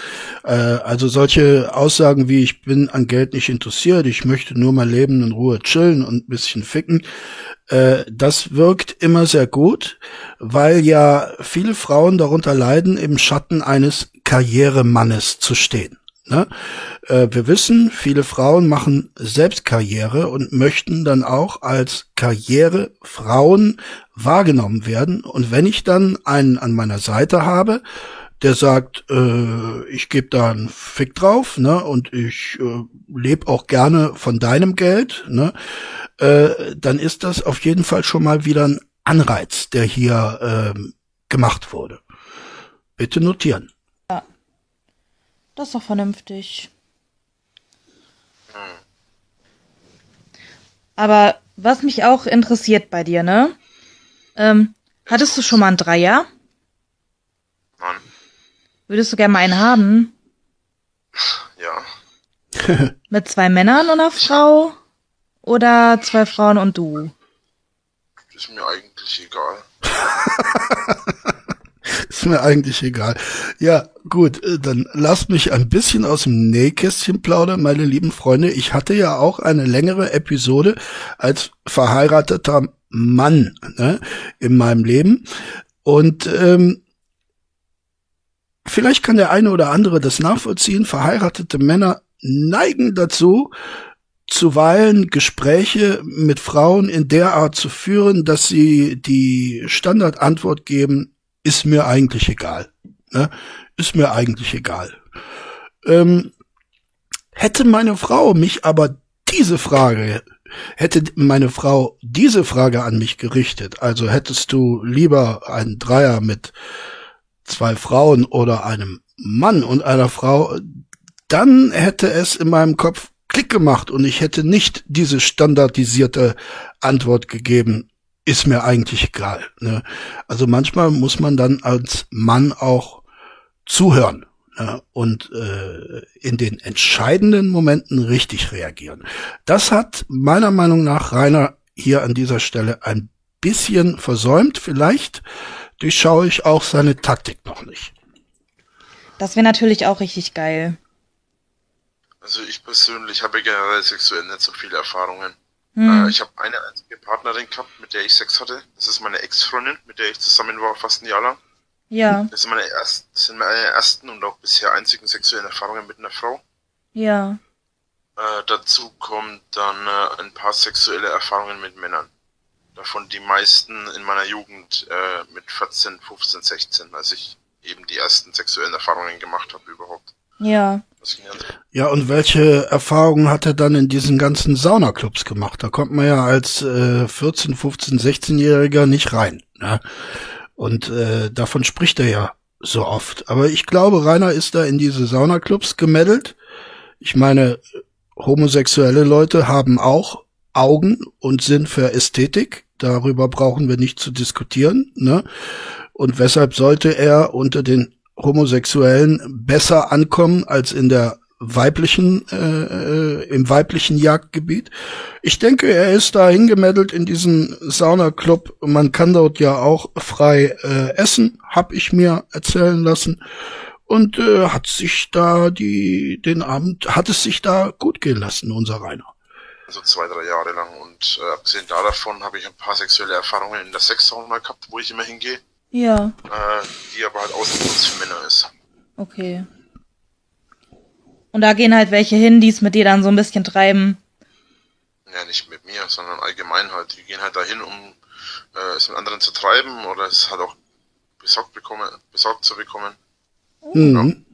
S1: Äh, also solche Aussagen wie ich bin an Geld nicht interessiert, ich möchte nur mein Leben in Ruhe chillen und ein bisschen ficken, äh, das wirkt immer sehr gut, weil ja viele Frauen darunter leiden, im Schatten eines Karrieremannes zu stehen. Ne? Äh, wir wissen, viele Frauen machen selbst Karriere und möchten dann auch als Karrierefrauen wahrgenommen werden. Und wenn ich dann einen an meiner Seite habe, der sagt, äh, ich gebe da einen Fick drauf, ne, und ich äh, lebe auch gerne von deinem Geld, ne, äh, dann ist das auf jeden Fall schon mal wieder ein Anreiz, der hier ähm, gemacht wurde. Bitte notieren.
S3: Das ist doch vernünftig. Aber was mich auch interessiert bei dir, ne? Ähm, hattest du schon mal einen Dreier?
S4: Mann,
S3: Würdest du gerne mal einen haben?
S4: ja. [LAUGHS]
S3: Mit zwei Männern und einer Frau? Oder zwei Frauen und du?
S4: Ist mir eigentlich egal. [LAUGHS]
S1: Ist mir eigentlich egal. Ja, gut, äh, dann lasst mich ein bisschen aus dem Nähkästchen plaudern, meine lieben Freunde. Ich hatte ja auch eine längere Episode als verheirateter Mann ne, in meinem Leben. Und ähm, vielleicht kann der eine oder andere das nachvollziehen. Verheiratete Männer neigen dazu, zuweilen Gespräche mit Frauen in der Art zu führen, dass sie die Standardantwort geben, ist mir eigentlich egal. Ne? Ist mir eigentlich egal. Ähm, hätte meine Frau mich aber diese Frage, hätte meine Frau diese Frage an mich gerichtet, also hättest du lieber einen Dreier mit zwei Frauen oder einem Mann und einer Frau, dann hätte es in meinem Kopf Klick gemacht und ich hätte nicht diese standardisierte Antwort gegeben, ist mir eigentlich egal. Ne? Also manchmal muss man dann als Mann auch zuhören ne? und äh, in den entscheidenden Momenten richtig reagieren. Das hat meiner Meinung nach Rainer hier an dieser Stelle ein bisschen versäumt. Vielleicht durchschaue ich auch seine Taktik noch nicht.
S3: Das wäre natürlich auch richtig geil.
S4: Also ich persönlich habe generell sexuell nicht so viele Erfahrungen.
S3: Hm.
S4: Äh, ich habe eine einzige Partnerin gehabt, mit der ich Sex hatte. Das ist meine Ex-Freundin, mit der ich zusammen war fast ein Jahr lang.
S3: Ja,
S4: Das sind meine, erst, das sind meine ersten und auch bisher einzigen sexuellen Erfahrungen mit einer Frau.
S3: ja.
S4: Äh, dazu kommt dann äh, ein paar sexuelle Erfahrungen mit Männern. Davon die meisten in meiner Jugend äh, mit 14, 15, 16, als ich eben die ersten sexuellen Erfahrungen gemacht habe überhaupt.
S3: Ja.
S1: Ja, und welche Erfahrungen hat er dann in diesen ganzen Saunaclubs gemacht? Da kommt man ja als äh, 14, 15, 16-Jähriger nicht rein. Ne? Und äh, davon spricht er ja so oft. Aber ich glaube, Rainer ist da in diese Saunaclubs gemeddelt. Ich meine, homosexuelle Leute haben auch Augen und Sinn für Ästhetik. Darüber brauchen wir nicht zu diskutieren. Ne? Und weshalb sollte er unter den Homosexuellen besser ankommen als in der weiblichen, äh, äh, im weiblichen Jagdgebiet. Ich denke, er ist da hingemeddelt in diesen Saunaclub. Man kann dort ja auch frei äh, essen, hab ich mir erzählen lassen. Und äh, hat sich da die, den Abend, hat es sich da gut gehen lassen, unser Rainer.
S4: so zwei, drei Jahre lang. Und äh, abgesehen da davon habe ich ein paar sexuelle Erfahrungen in der Sexsauna gehabt, wo ich immer hingehe,
S3: Ja.
S4: äh, die aber halt ausnahmslos für Männer ist.
S3: Okay. Und da gehen halt welche hin, die es mit dir dann so ein bisschen treiben.
S4: Ja, nicht mit mir, sondern allgemein halt. Die gehen halt dahin, um äh, es mit anderen zu treiben oder es halt auch besorgt, bekommen, besorgt zu bekommen.
S1: Mhm.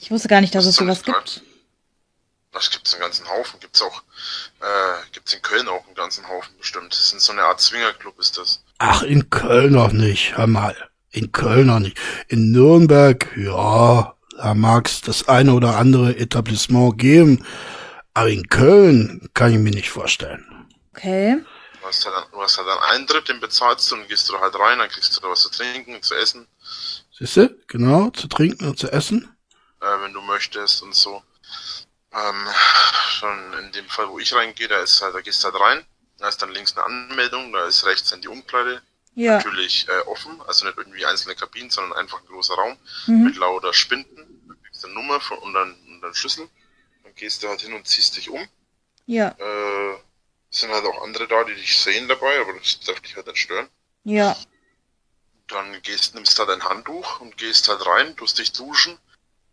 S3: Ich wusste gar nicht, dass
S4: Das
S3: es sowas
S4: geil.
S3: gibt.
S4: Das gibt's einen ganzen Haufen. Gibt's auch, äh, gibt's in Köln auch einen ganzen Haufen bestimmt. Das ist so eine Art Swingerclub ist das.
S1: Ach, in Köln noch nicht, hör mal. In Köln noch nicht. In Nürnberg, ja, da mag's das eine oder andere Etablissement geben. Aber in Köln kann ich mir nicht vorstellen.
S3: Okay.
S4: Du hast halt, du hast halt einen Eintritt, den bezahlst du und gehst du halt rein, dann kriegst du da was zu trinken, zu essen,
S1: Siehste? Genau, zu trinken und zu essen.
S4: äh, wenn du möchtest und so. Ähm, schon in dem Fall, wo ich reingehe, da ist halt, da gehst du halt rein, da ist dann links eine Anmeldung, da ist rechts dann die Umkleide,
S3: Ja.
S4: natürlich äh, offen, also nicht irgendwie einzelne Kabinen, sondern einfach ein großer Raum
S3: Mhm.
S4: mit lauter Spinden. Du kriegst eine Nummer von, und, dann, und dann Schlüssel. Dann gehst du halt hin und ziehst dich um.
S3: Ja.
S4: Äh, sind halt auch andere da, die dich sehen dabei, aber das darf dich halt nicht stören.
S3: Ja.
S4: Dann gehst, nimmst da dein Handtuch und gehst halt rein, tust dich duschen.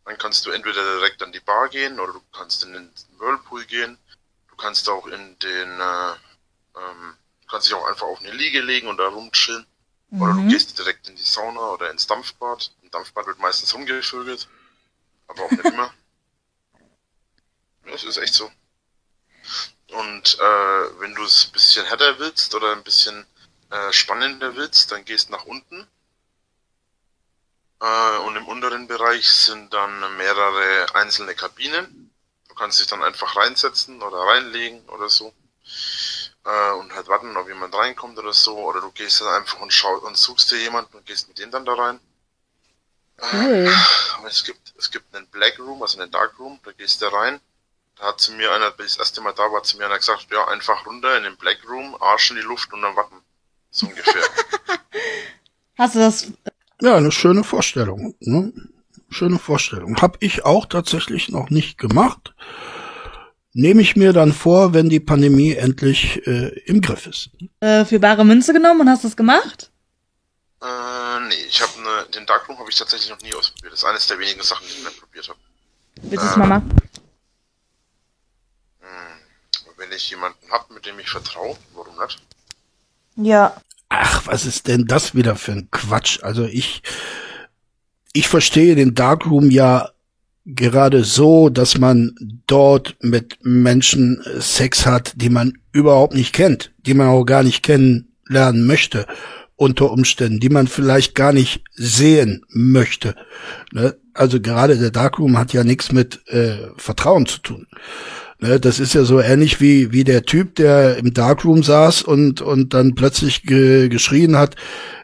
S4: Dann kannst du entweder direkt an die Bar gehen oder du kannst in den Whirlpool gehen. Du kannst auch in den, äh, ähm, du kannst dich auch einfach auf eine Liege legen und da rumchillen. Oder du
S3: Mhm.
S4: gehst direkt in die Sauna oder ins Dampfbad. Im Dampfbad wird meistens rumgevögelt. Aber auch nicht immer. [LAUGHS] Das ist echt so. Und äh, wenn du es ein bisschen härter willst oder ein bisschen äh, spannender willst, dann gehst nach unten. Äh, und im unteren Bereich sind dann mehrere einzelne Kabinen. Du kannst dich dann einfach reinsetzen oder reinlegen oder so. Äh, und halt warten, ob jemand reinkommt oder so. Oder du gehst dann einfach und schaust und suchst dir jemanden und gehst mit dem dann da rein.
S3: Cool.
S4: Aber es gibt, es gibt einen Black Room, also einen Dark Room, da gehst du rein. Da hat zu mir einer, bis ich das erste Mal da war, zu mir einer gesagt, ja, einfach runter in den Black Room, Arsch in die Luft und dann warten. So ungefähr. [LAUGHS]
S3: Hast du das?
S1: Ja, eine schöne Vorstellung. Ne? Schöne Vorstellung. Hab ich auch tatsächlich noch nicht gemacht. Nehme ich mir dann vor, wenn die Pandemie endlich äh, im Griff ist.
S3: Äh, für bare Münze genommen und hast das gemacht?
S4: äh, nee, ich habe ne, den Dark Room habe ich tatsächlich noch nie ausprobiert. Das ist eines der wenigen Sachen, die ich nicht probiert habe.
S3: Willst du es mal machen?
S4: Wenn ich jemanden hab, mit dem ich vertraue, warum nicht?
S3: Ja.
S1: Ach, was ist denn das wieder für ein Quatsch? Also ich, ich verstehe den Darkroom ja gerade so, dass man dort mit Menschen äh, Sex hat, die man überhaupt nicht kennt, die man auch gar nicht kennenlernen möchte unter Umständen, die man vielleicht gar nicht sehen möchte. Ne? Also gerade der Darkroom hat ja nichts mit äh, Vertrauen zu tun. Ne, das ist ja so ähnlich wie, wie der Typ, der im Darkroom saß und, und dann plötzlich ge, geschrien hat,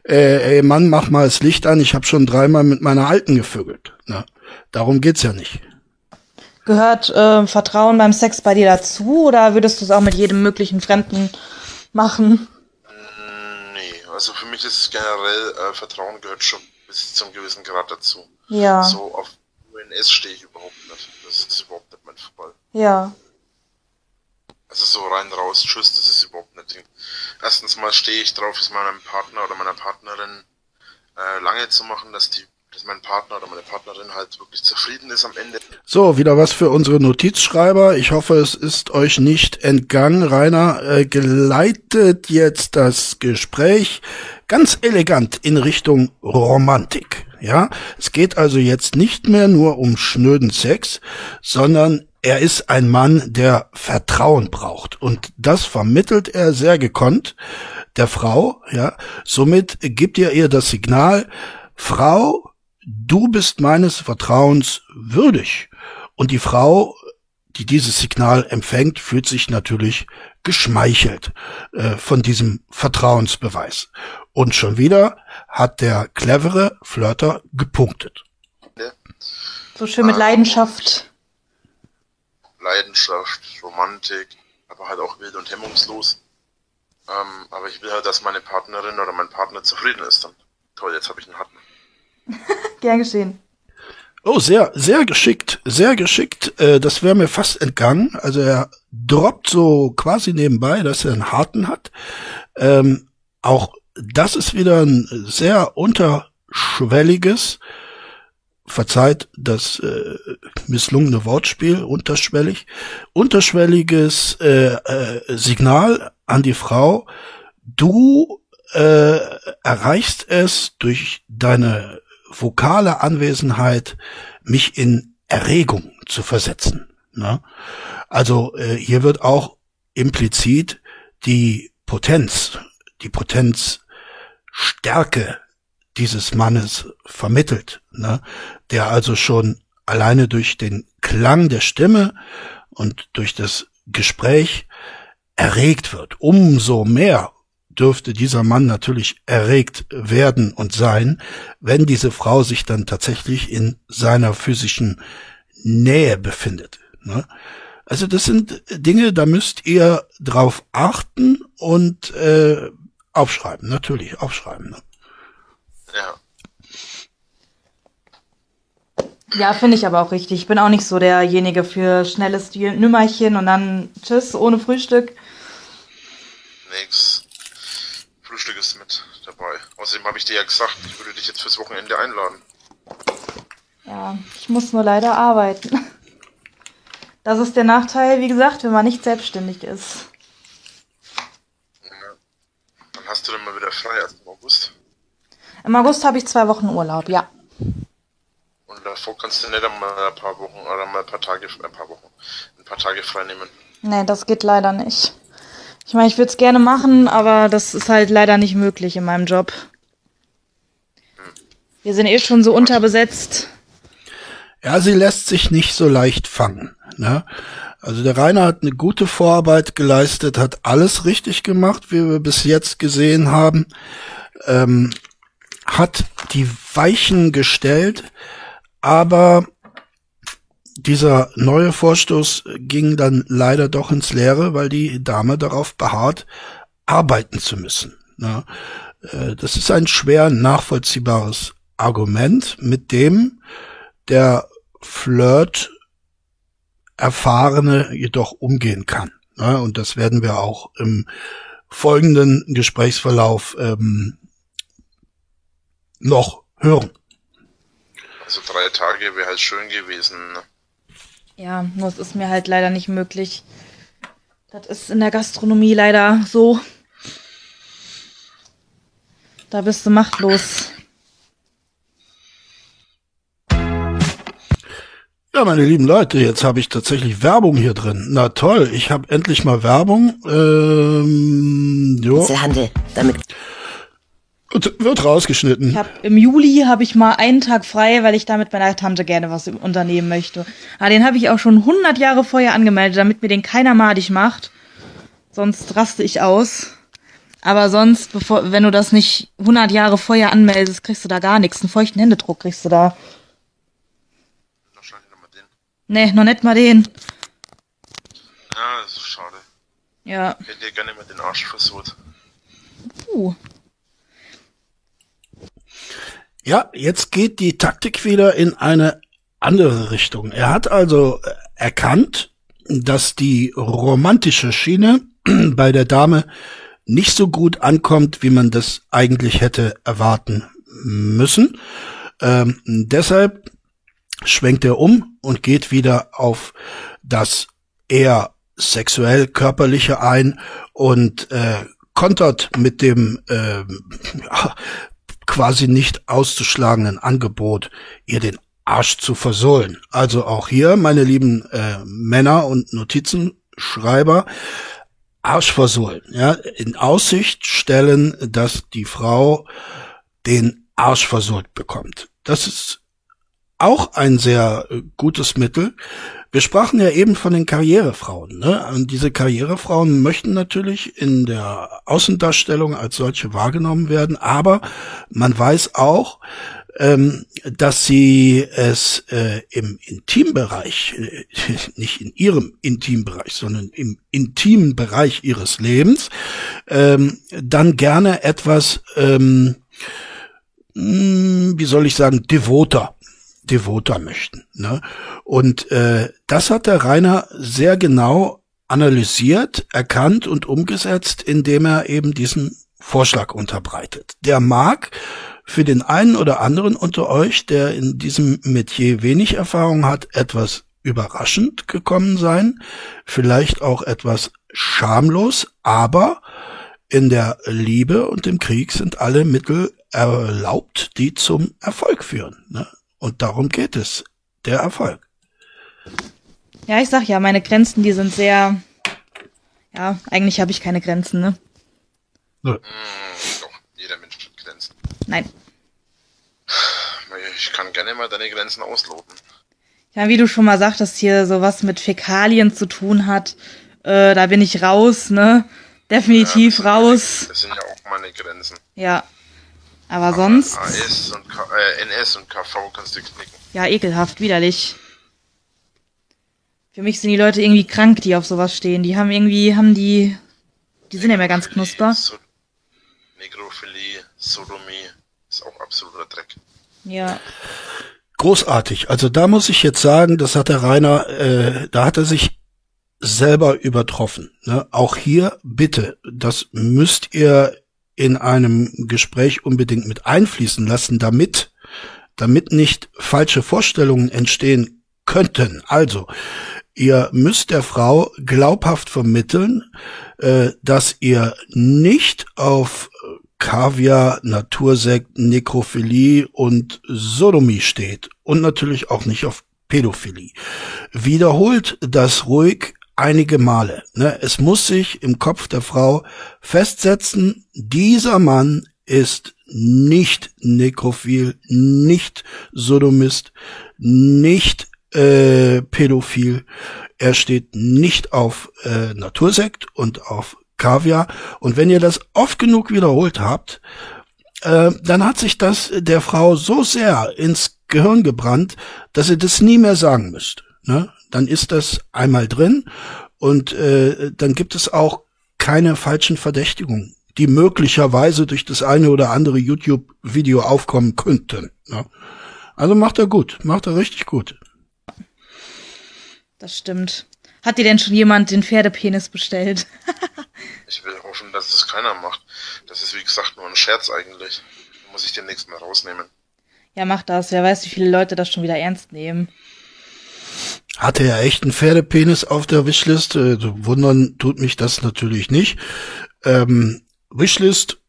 S1: äh, ey Mann, mach mal das Licht an, ich habe schon dreimal mit meiner Alten gevögelt. Ne? Darum geht's ja nicht.
S3: Gehört äh, Vertrauen beim Sex bei dir dazu oder würdest du es auch mit jedem möglichen Fremden machen?
S4: Mm, Nee, also für mich ist generell äh, Vertrauen gehört schon bis zum gewissen Grad dazu.
S3: Ja.
S4: So auf UNS stehe ich überhaupt nicht. Das ist überhaupt nicht mein Fall.
S3: Ja.
S4: Rein raus, tschüss, das ist überhaupt nicht Ding. Erstens mal stehe ich drauf, es meinem Partner oder meiner Partnerin äh, lange zu machen, dass die, dass mein Partner oder meine Partnerin halt wirklich zufrieden ist am Ende.
S1: So, wieder was für unsere Notizschreiber. Ich hoffe, es ist euch nicht entgangen. Rainer äh, geleitet jetzt das Gespräch ganz elegant in Richtung Romantik. Ja, es geht also jetzt nicht mehr nur um schnöden Sex, sondern er ist ein Mann, der Vertrauen braucht. Und das vermittelt er sehr gekonnt der Frau, ja. Somit gibt er ihr das Signal, Frau, du bist meines Vertrauens würdig. Und die Frau, die dieses Signal empfängt, fühlt sich natürlich geschmeichelt äh, von diesem Vertrauensbeweis. Und schon wieder hat der clevere Flirter gepunktet.
S3: So schön mit Leidenschaft.
S4: Leidenschaft, Romantik, aber halt auch wild und hemmungslos. Ähm, aber ich will halt, dass meine Partnerin oder mein Partner zufrieden ist. Dann toll, jetzt habe ich einen Hatten. [LAUGHS]
S3: Gern geschehen.
S1: Oh, sehr, sehr geschickt, sehr geschickt. Äh, das wäre mir fast entgangen. Also er droppt so quasi nebenbei, dass er einen harten hat. Ähm, auch das ist wieder ein sehr unterschwelliges verzeiht das äh, misslungene Wortspiel unterschwellig, unterschwelliges äh, äh, Signal an die Frau, du äh, erreichst es durch deine vokale Anwesenheit, mich in Erregung zu versetzen. Ne? Also äh, hier wird auch implizit die Potenz, die Potenzstärke dieses Mannes vermittelt, ne? der also schon alleine durch den Klang der Stimme und durch das Gespräch erregt wird. Umso mehr dürfte dieser Mann natürlich erregt werden und sein, wenn diese Frau sich dann tatsächlich in seiner physischen Nähe befindet. Ne? Also das sind Dinge, da müsst ihr drauf achten und äh, aufschreiben, natürlich aufschreiben. Ne?
S4: Ja.
S3: Ja, finde ich aber auch richtig. Ich bin auch nicht so derjenige für schnelles Nümmerchen und dann tschüss, ohne Frühstück.
S4: Nix. Frühstück ist mit dabei. Außerdem habe ich dir ja gesagt, ich würde dich jetzt fürs Wochenende einladen.
S3: Ja, ich muss nur leider arbeiten. Das ist der Nachteil, wie gesagt, wenn man nicht selbstständig ist.
S4: Ja. Dann hast du dann mal wieder frei erst im August.
S3: Im August habe ich zwei Wochen Urlaub, ja.
S4: Und davor kannst du nicht einmal ein paar Wochen oder mal ein paar Tage, ein paar Wochen, ein paar Tage frei nehmen.
S3: Nee, das geht leider nicht. Ich meine, ich würde es gerne machen, aber das ist halt leider nicht möglich in meinem Job. Wir sind eh schon so unterbesetzt.
S1: Ja, sie lässt sich nicht so leicht fangen. Ne? Also der Rainer hat eine gute Vorarbeit geleistet, hat alles richtig gemacht, wie wir bis jetzt gesehen haben. Ähm, hat die Weichen gestellt, aber dieser neue Vorstoß ging dann leider doch ins Leere, weil die Dame darauf beharrt, arbeiten zu müssen. Ne? Äh, das ist ein schwer nachvollziehbares Argument, mit dem der Flirt Erfahrene jedoch umgehen kann. Ne? Und das werden wir auch im folgenden Gesprächsverlauf ähm, noch hören.
S4: Also drei Tage wäre halt schön gewesen. Ne?
S3: Ja, nur es ist mir halt leider nicht möglich. Das ist in der Gastronomie leider so. Da bist du machtlos.
S1: Ja, meine lieben Leute, jetzt habe ich tatsächlich Werbung hier drin. Na toll, ich habe endlich mal Werbung. Ähm, jo.
S5: Einzelhandel, damit
S1: Wird, wird rausgeschnitten.
S3: Ich hab, Im Juli habe ich mal einen Tag frei, weil ich da mit meiner Tante gerne was unternehmen möchte. Aber den habe ich auch schon 100 Jahre vorher angemeldet, damit mir den keiner madig macht. Sonst raste ich aus. Aber sonst, bevor, wenn du das nicht 100 Jahre vorher anmeldest, kriegst du da gar nichts. Einen feuchten Händedruck kriegst du da.
S4: Wahrscheinlich nochmal den.
S3: Nee, noch nicht mal den.
S4: Ja, das ist schade.
S3: Ja.
S4: Ich hätte dir gerne mal den Arsch versucht.
S3: Uh.
S1: Ja, jetzt geht die Taktik wieder in eine andere Richtung. Er hat also äh, erkannt, dass die romantische Schiene [CLEARS THROAT] bei der Dame nicht so gut ankommt, wie man das eigentlich hätte erwarten müssen. Ähm, deshalb schwenkt er um und geht wieder auf das eher sexuell körperliche ein und äh, kontert mit dem äh, quasi nicht auszuschlagenden Angebot, ihr den Arsch zu versohlen. Also auch hier, meine lieben äh, Männer und Notizenschreiber, Arsch versohlen. Ja, in Aussicht stellen, dass die Frau den Arsch versohlt bekommt. Das ist auch ein sehr äh, gutes Mittel. Wir sprachen ja eben von den Karrierefrauen. Ne? Und diese Karrierefrauen möchten natürlich in der Außendarstellung als solche wahrgenommen werden, aber man weiß auch, ähm, dass sie es äh, im Intimbereich, äh, [LAUGHS] nicht in ihrem Intimbereich, sondern im intimen Bereich ihres Lebens, ähm, dann gerne etwas, ähm, mh, wie soll ich sagen, devoter devoter möchten. Ne? Und äh, das hat der Rainer sehr genau analysiert, erkannt und umgesetzt, indem er eben diesen Vorschlag unterbreitet. Der mag für den einen oder anderen unter euch, der in diesem Metier wenig Erfahrung hat, etwas überraschend gekommen sein, vielleicht auch etwas schamlos, aber in der Liebe und im Krieg sind alle Mittel erlaubt, die zum Erfolg führen. Ne? Und darum geht es, der Erfolg.
S3: Ja, ich sag ja, meine Grenzen, die sind sehr. Ja, eigentlich habe ich keine Grenzen, ne?
S4: Hm, doch, jeder Mensch hat Grenzen.
S3: Nein. [SIGHS]
S4: Ich kann gerne mal deine Grenzen ausloten.
S3: Ja, wie du schon mal sagtest, hier sowas mit Fäkalien zu tun hat, äh, da bin ich raus, ne? Definitiv
S4: ja,
S3: raus.
S4: Meine, das sind ja auch meine Grenzen.
S3: Ja. Aber, sonst.
S4: AS und K äh, NS und KV kannst du knicken.
S3: Ja, ekelhaft, widerlich. Für mich sind die Leute irgendwie krank, die auf sowas stehen. Die haben irgendwie, haben die, die sind ja mehr ganz knusper.
S4: So Negrophilie, Sodomie, ist auch absoluter Dreck.
S3: Ja.
S1: Großartig. Also da muss ich jetzt sagen, das hat der Rainer, äh, da hat er sich selber übertroffen. Ne? Auch hier bitte, das müsst ihr in einem Gespräch unbedingt mit einfließen lassen, damit, damit nicht falsche Vorstellungen entstehen könnten. Also, ihr müsst der Frau glaubhaft vermitteln, äh, dass ihr nicht auf Kaviar, Natursekt, Nekrophilie und Sodomie steht und natürlich auch nicht auf Pädophilie. Wiederholt das ruhig einige Male. Ne? Es muss sich im Kopf der Frau festsetzen, dieser Mann ist nicht nekrophil, nicht Sodomist, nicht äh, pädophil. Er steht nicht auf äh, Natursekt und auf Kaviar. Und wenn ihr das oft genug wiederholt habt, äh, dann hat sich das der Frau so sehr ins Gehirn gebrannt, dass ihr das nie mehr sagen müsst. Ne? Dann ist das einmal drin und äh, dann gibt es auch keine falschen Verdächtigungen, die möglicherweise durch das eine oder andere YouTube-Video aufkommen könnten. Ne? Also macht er gut, macht er richtig gut.
S3: Das stimmt. Hat dir denn schon jemand den Pferdepenis bestellt? [LAUGHS]
S4: ich will hoffen, dass das keiner macht. Das ist wie gesagt nur ein Scherz eigentlich. Muss ich den nächsten Mal rausnehmen.
S3: Ja, mach das. Wer weiß, wie viele Leute das schon wieder ernst nehmen.
S1: Hatte er echt einen Pferdepenis auf der Wishlist? Äh, wundern tut mich das natürlich nicht. Ähm, Wishlist,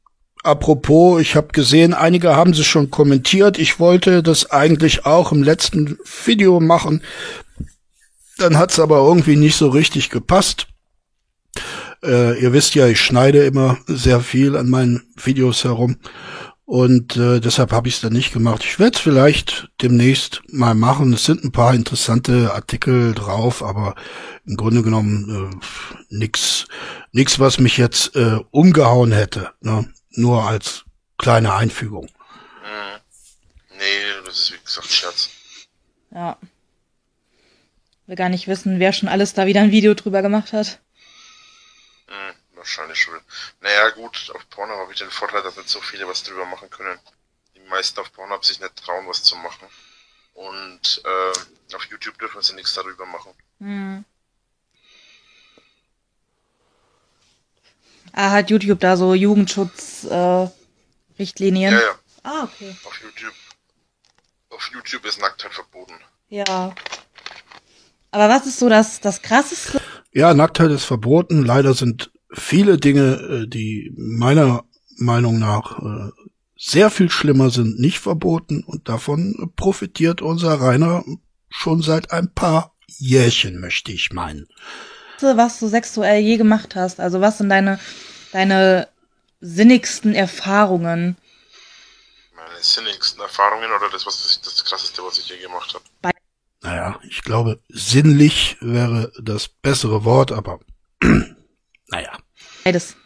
S1: apropos, ich habe gesehen, einige haben sie schon kommentiert. Ich wollte das eigentlich auch im letzten Video machen. Dann hat's aber irgendwie nicht so richtig gepasst. Äh, ihr wisst ja, ich schneide immer sehr viel an meinen Videos herum. Und äh, deshalb habe ich es dann nicht gemacht. Ich werde es vielleicht demnächst mal machen. Es sind ein paar interessante Artikel drauf, aber im Grunde genommen äh, nix, nix, was mich jetzt äh, umgehauen hätte. Ne? Nur als kleine Einfügung.
S4: Hm. Nee, das ist wie gesagt Scherz.
S3: Ja wir gar nicht wissen, wer schon alles da wieder ein Video drüber gemacht hat.
S4: Hm, wahrscheinlich schon. Naja, gut, auf Pornhub habe ich den Vorteil, dass nicht so viele was drüber machen können. Die meisten auf Pornhub sich nicht trauen, was zu machen. Und äh, auf YouTube dürfen sie nichts darüber machen. Hm.
S3: Ah, hat YouTube da so Jugendschutz-Richtlinien? Äh,
S4: ja, ja.
S3: Ah, okay.
S4: Auf YouTube. Auf YouTube ist Nacktheit verboten.
S3: Ja. Aber was ist so das, das Krasseste?
S1: Ja, Nacktheit ist verboten. Leider sind viele Dinge, äh, die meiner Meinung nach äh, sehr viel schlimmer sind, nicht verboten und davon profitiert unser Rainer schon seit ein paar Jährchen, möchte ich meinen.
S3: Was du sexuell je gemacht hast, also was sind deine, deine sinnigsten Erfahrungen?
S4: Meine sinnigsten Erfahrungen oder das, was das krasseste, was ich je gemacht habe?
S1: naja, ich glaube, sinnlich wäre das bessere Wort, aber naja.
S3: Beides.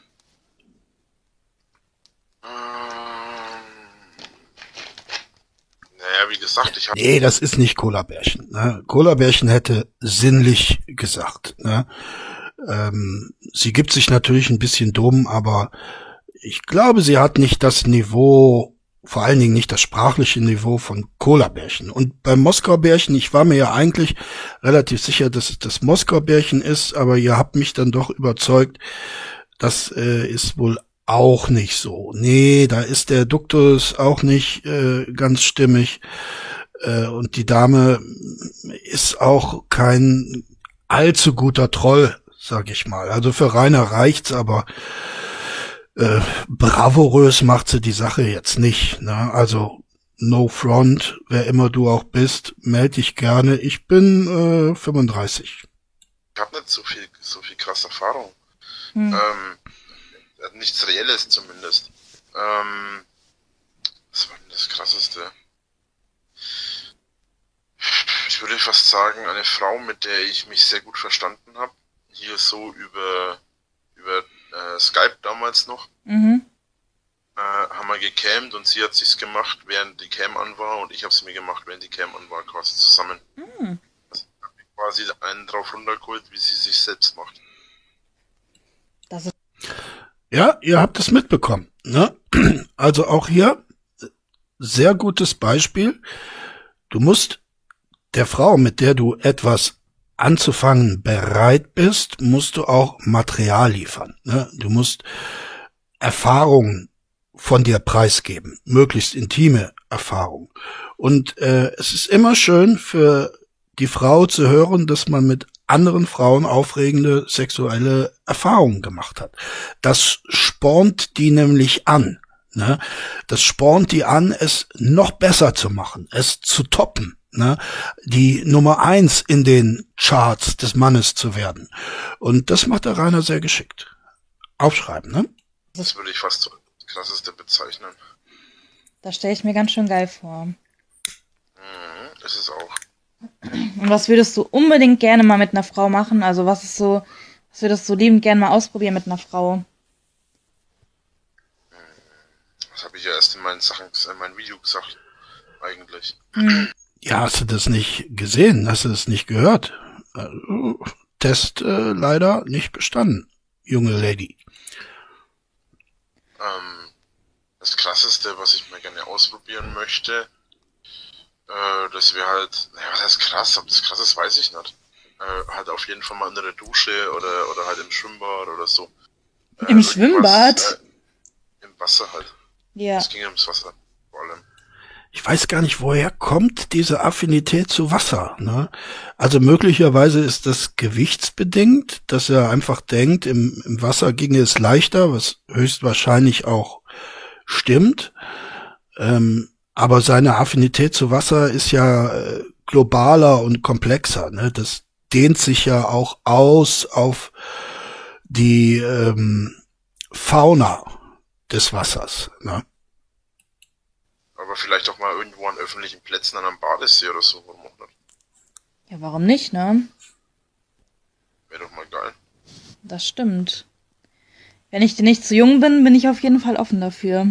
S4: Naja, wie gesagt, ich habe.
S1: Nee, das ist nicht Cola-Bärchen. Ne? Cola-Bärchen hätte sinnlich gesagt. Ne? Ähm, sie gibt sich natürlich ein bisschen dumm, aber ich glaube, sie hat nicht das Niveau vor allen Dingen nicht das sprachliche Niveau von Cola-Bärchen. Und beim Moskau-Bärchen, ich war mir ja eigentlich relativ sicher, dass es das Moskau-Bärchen ist, aber ihr habt mich dann doch überzeugt, das äh, ist wohl auch nicht so. Nee, da ist der Duktus auch nicht äh, ganz stimmig. Äh, und die Dame ist auch kein allzu guter Troll, sag ich mal. Also für Rainer reicht's, aber äh, bravourös macht sie die Sache jetzt nicht. Ne? Also no front, wer immer du auch bist, melde dich gerne. Ich bin äh, 35.
S4: Ich habe nicht so viel, so viel krasse Erfahrung. Hm. Ähm, nichts Reelles zumindest. Ähm, was war denn das Krasseste? Ich würde fast sagen, eine Frau, mit der ich mich sehr gut verstanden habe. Hier so über, über äh, Skype damals noch. Mhm. Äh, haben wir gecammt und sie hat sich's gemacht, während die Cam an war und ich habe es mir gemacht, während die Cam an war, quasi zusammen. Mhm. Also, quasi einen drauf runtergeholt, wie sie sich selbst macht.
S1: Das ist ja, ihr habt es mitbekommen. Ne? Also auch hier sehr gutes Beispiel. Du musst der Frau, mit der du etwas anzufangen bereit bist, musst du auch Material liefern. Ne? Du musst Erfahrungen von dir preisgeben, möglichst intime Erfahrung. Und äh, es ist immer schön für die Frau zu hören, dass man mit anderen Frauen aufregende sexuelle Erfahrungen gemacht hat. Das spornt die nämlich an. Ne? Das spornt die an, es noch besser zu machen, es zu toppen, ne? die Nummer eins in den Charts des Mannes zu werden. Und das macht der Rainer sehr geschickt. Aufschreiben, ne?
S4: Das würde ich fast so krasseste bezeichnen.
S3: Das stelle ich mir ganz schön geil vor. Mhm,
S4: ist es auch.
S3: Und was würdest du unbedingt gerne mal mit einer Frau machen? Also was ist so, was würdest du liebend gerne mal ausprobieren mit einer Frau?
S4: Das habe ich ja erst in meinen Sachen, in meinem Video gesagt, eigentlich.
S1: Hm. Ja, hast du das nicht gesehen? Hast du das nicht gehört? Test äh, leider nicht bestanden, junge Lady.
S4: Ähm, das krasseste, was ich mir gerne ausprobieren möchte, äh, dass wir halt, naja, was heißt krass, ob das krass ist, weiß ich nicht. Äh, halt auf jeden Fall mal in der Dusche oder, oder halt im Schwimmbad oder so.
S3: Äh, Im Schwimmbad?
S4: Äh, Im Wasser halt.
S3: Ja.
S4: Es ging ums Wasser, vor allem.
S1: Ich weiß gar nicht, woher kommt diese Affinität zu Wasser. Ne? Also möglicherweise ist das gewichtsbedingt, dass er einfach denkt, im, im Wasser ginge es leichter, was höchstwahrscheinlich auch stimmt. Ähm, aber seine Affinität zu Wasser ist ja äh, globaler und komplexer. Ne? Das dehnt sich ja auch aus auf die ähm, Fauna des Wassers. Ne?
S4: Aber vielleicht auch mal irgendwo an öffentlichen Plätzen an einem Badesee oder so. Warum auch nicht?
S3: Ja, warum nicht, ne?
S4: Wäre doch mal geil.
S3: Das stimmt. Wenn ich dir nicht zu jung bin, bin ich auf jeden Fall offen dafür.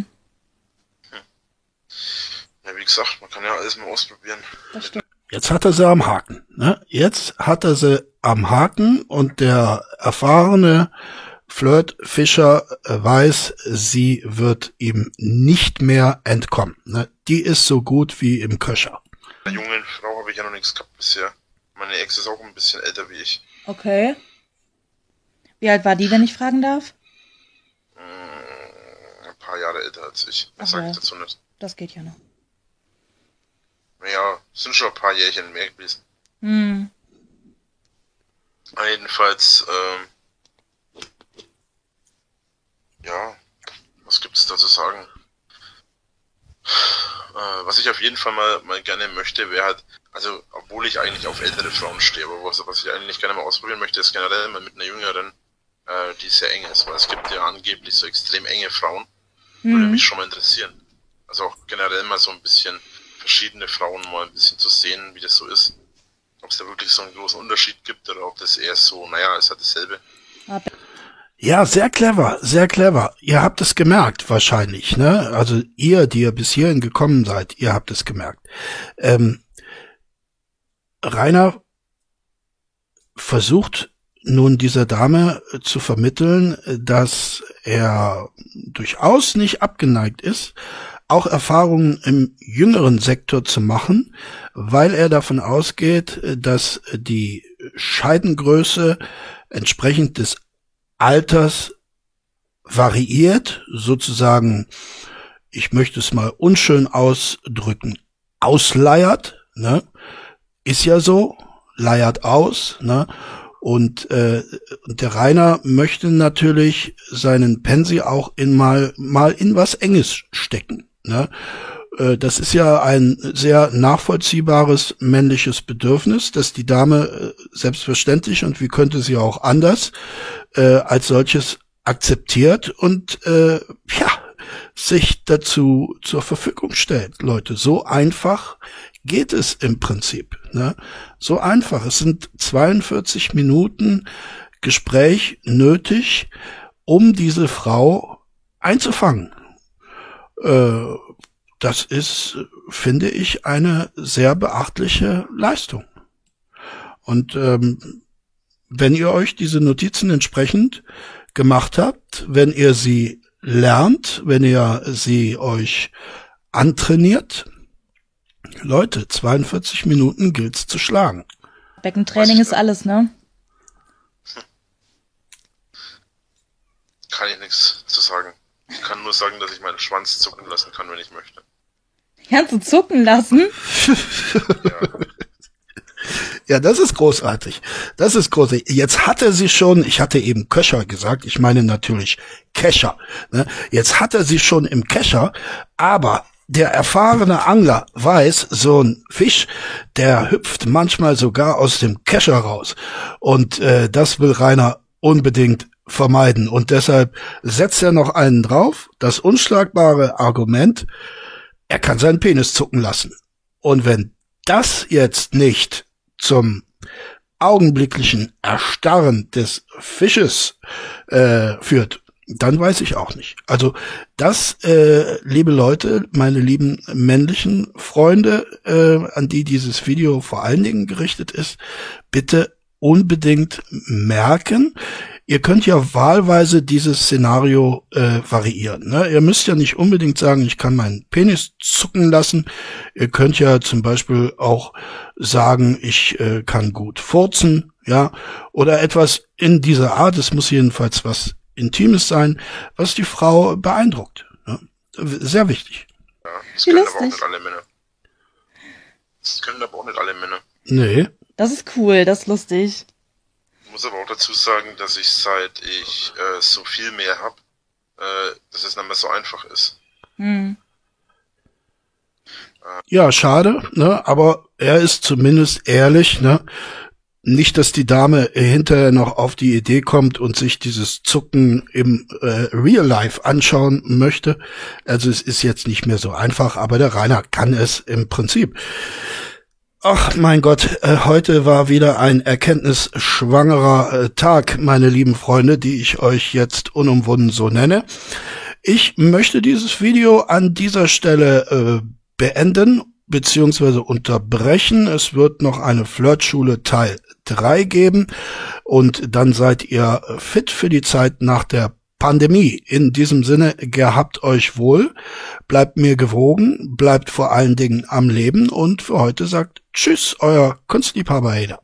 S4: Ja, wie gesagt, man kann ja alles mal ausprobieren.
S3: Das stimmt.
S1: Jetzt hat er sie am Haken. Ne? Jetzt hat er sie am Haken und der erfahrene Flirt Fischer äh, weiß, sie wird ihm nicht mehr entkommen. Ne? Die ist so gut wie im Köcher.
S4: Bei jungen Frau habe ich ja noch nichts gehabt bisher. Meine Ex ist auch ein bisschen älter wie ich.
S3: Okay. Wie alt war die, wenn ich fragen darf?
S4: Hm, ein paar Jahre älter als ich. Das sage ich dazu nicht.
S3: Das geht ja noch.
S4: Ja, sind schon ein paar Jährchen mehr gewesen.
S3: Hm.
S4: Jedenfalls, ähm, ja, was gibt es da zu sagen? Äh, was ich auf jeden Fall mal, mal gerne möchte, wäre halt, also, obwohl ich eigentlich auf ältere Frauen stehe, aber was, was ich eigentlich gerne mal ausprobieren möchte, ist generell mal mit einer jüngeren, äh, die sehr eng ist, weil es gibt ja angeblich so extrem enge Frauen. Mhm. Würde mich schon mal interessieren. Also auch generell mal so ein bisschen verschiedene Frauen mal ein bisschen zu sehen, wie das so ist. Ob es da wirklich so einen großen Unterschied gibt oder ob das eher so, naja, es hat dasselbe.
S1: Ja, sehr clever, sehr clever. Ihr habt es gemerkt, wahrscheinlich, ne? Also ihr, die ihr bis hierhin gekommen seid, ihr habt es gemerkt. Ähm, Rainer versucht nun dieser Dame zu vermitteln, dass er durchaus nicht abgeneigt ist, auch Erfahrungen im jüngeren Sektor zu machen, weil er davon ausgeht, dass die Scheidengröße entsprechend des Alters variiert, sozusagen, ich möchte es mal unschön ausdrücken, ausleiert, ne? Ist ja so, leiert aus, ne? Und äh, der Rainer möchte natürlich seinen Pensi auch in mal mal in was Enges stecken. Ne? Äh, das ist ja ein sehr nachvollziehbares männliches Bedürfnis, dass die Dame äh, selbstverständlich und wie könnte sie auch anders äh, als solches akzeptiert und äh, ja sich dazu zur Verfügung stellt. Leute, so einfach geht es im Prinzip. Ne? So einfach. Es sind 42 Minuten Gespräch nötig, um diese Frau einzufangen. Äh, das ist, finde ich, eine sehr beachtliche Leistung. Und ähm, wenn ihr euch diese Notizen entsprechend gemacht habt, wenn ihr sie lernt, wenn ihr sie euch antrainiert, Leute, 42 Minuten gilt's zu schlagen.
S3: Beckentraining ist alles, ne?
S4: Kann ich nichts zu sagen. Ich kann nur sagen, dass ich meinen Schwanz zucken lassen kann, wenn ich möchte.
S3: Kannst zucken lassen? [LAUGHS]
S1: ja. Das ist großartig. Das ist großartig. Jetzt hat er sie schon, ich hatte eben Köcher gesagt, ich meine natürlich Kescher. Ne? Jetzt hat er sie schon im Kescher, aber der erfahrene Angler weiß, so ein Fisch, der hüpft manchmal sogar aus dem Kescher raus. Und äh, das will Rainer unbedingt vermeiden. Und deshalb setzt er noch einen drauf, das unschlagbare Argument, er kann seinen Penis zucken lassen. Und wenn das jetzt nicht zum augenblicklichen Erstarren des Fisches äh, führt, dann weiß ich auch nicht. Also das, äh, liebe Leute, meine lieben männlichen Freunde, äh, an die dieses Video vor allen Dingen gerichtet ist, bitte unbedingt merken. Ihr könnt ja wahlweise dieses Szenario äh, variieren. Ne? Ihr müsst ja nicht unbedingt sagen, ich kann meinen Penis zucken lassen. Ihr könnt ja zum Beispiel auch sagen, ich äh, kann gut furzen, ja, oder etwas in dieser Art. Es muss jedenfalls was Intimes sein, was die Frau beeindruckt. Ja? Sehr wichtig.
S4: Ja, das können aber auch nicht alle Männer. Das können aber auch nicht alle Männer.
S1: Nee.
S3: Das ist cool, das ist lustig.
S4: Ich muss aber auch dazu sagen, dass ich seit ich äh, so viel mehr hab, äh, dass es nicht mehr so einfach ist. Hm.
S1: Ja, schade, ne? Aber er ist zumindest ehrlich, ne? Nicht, dass die Dame hinterher noch auf die Idee kommt und sich dieses Zucken im äh, Real Life anschauen möchte. Also es ist jetzt nicht mehr so einfach, aber der Rainer kann es im Prinzip. Ach mein Gott, äh, heute war wieder ein erkenntnisschwangerer äh, Tag, meine lieben Freunde, die ich euch jetzt unumwunden so nenne. Ich möchte dieses Video an dieser Stelle äh, beenden beziehungsweise unterbrechen. Es wird noch eine Flirtschule Teil 3 geben und dann seid ihr fit für die Zeit nach der Pandemie. In diesem Sinne, gehabt euch wohl, bleibt mir gewogen, bleibt vor allen Dingen am Leben und für heute sagt Tschüss, euer Kunstliebhaber Heder.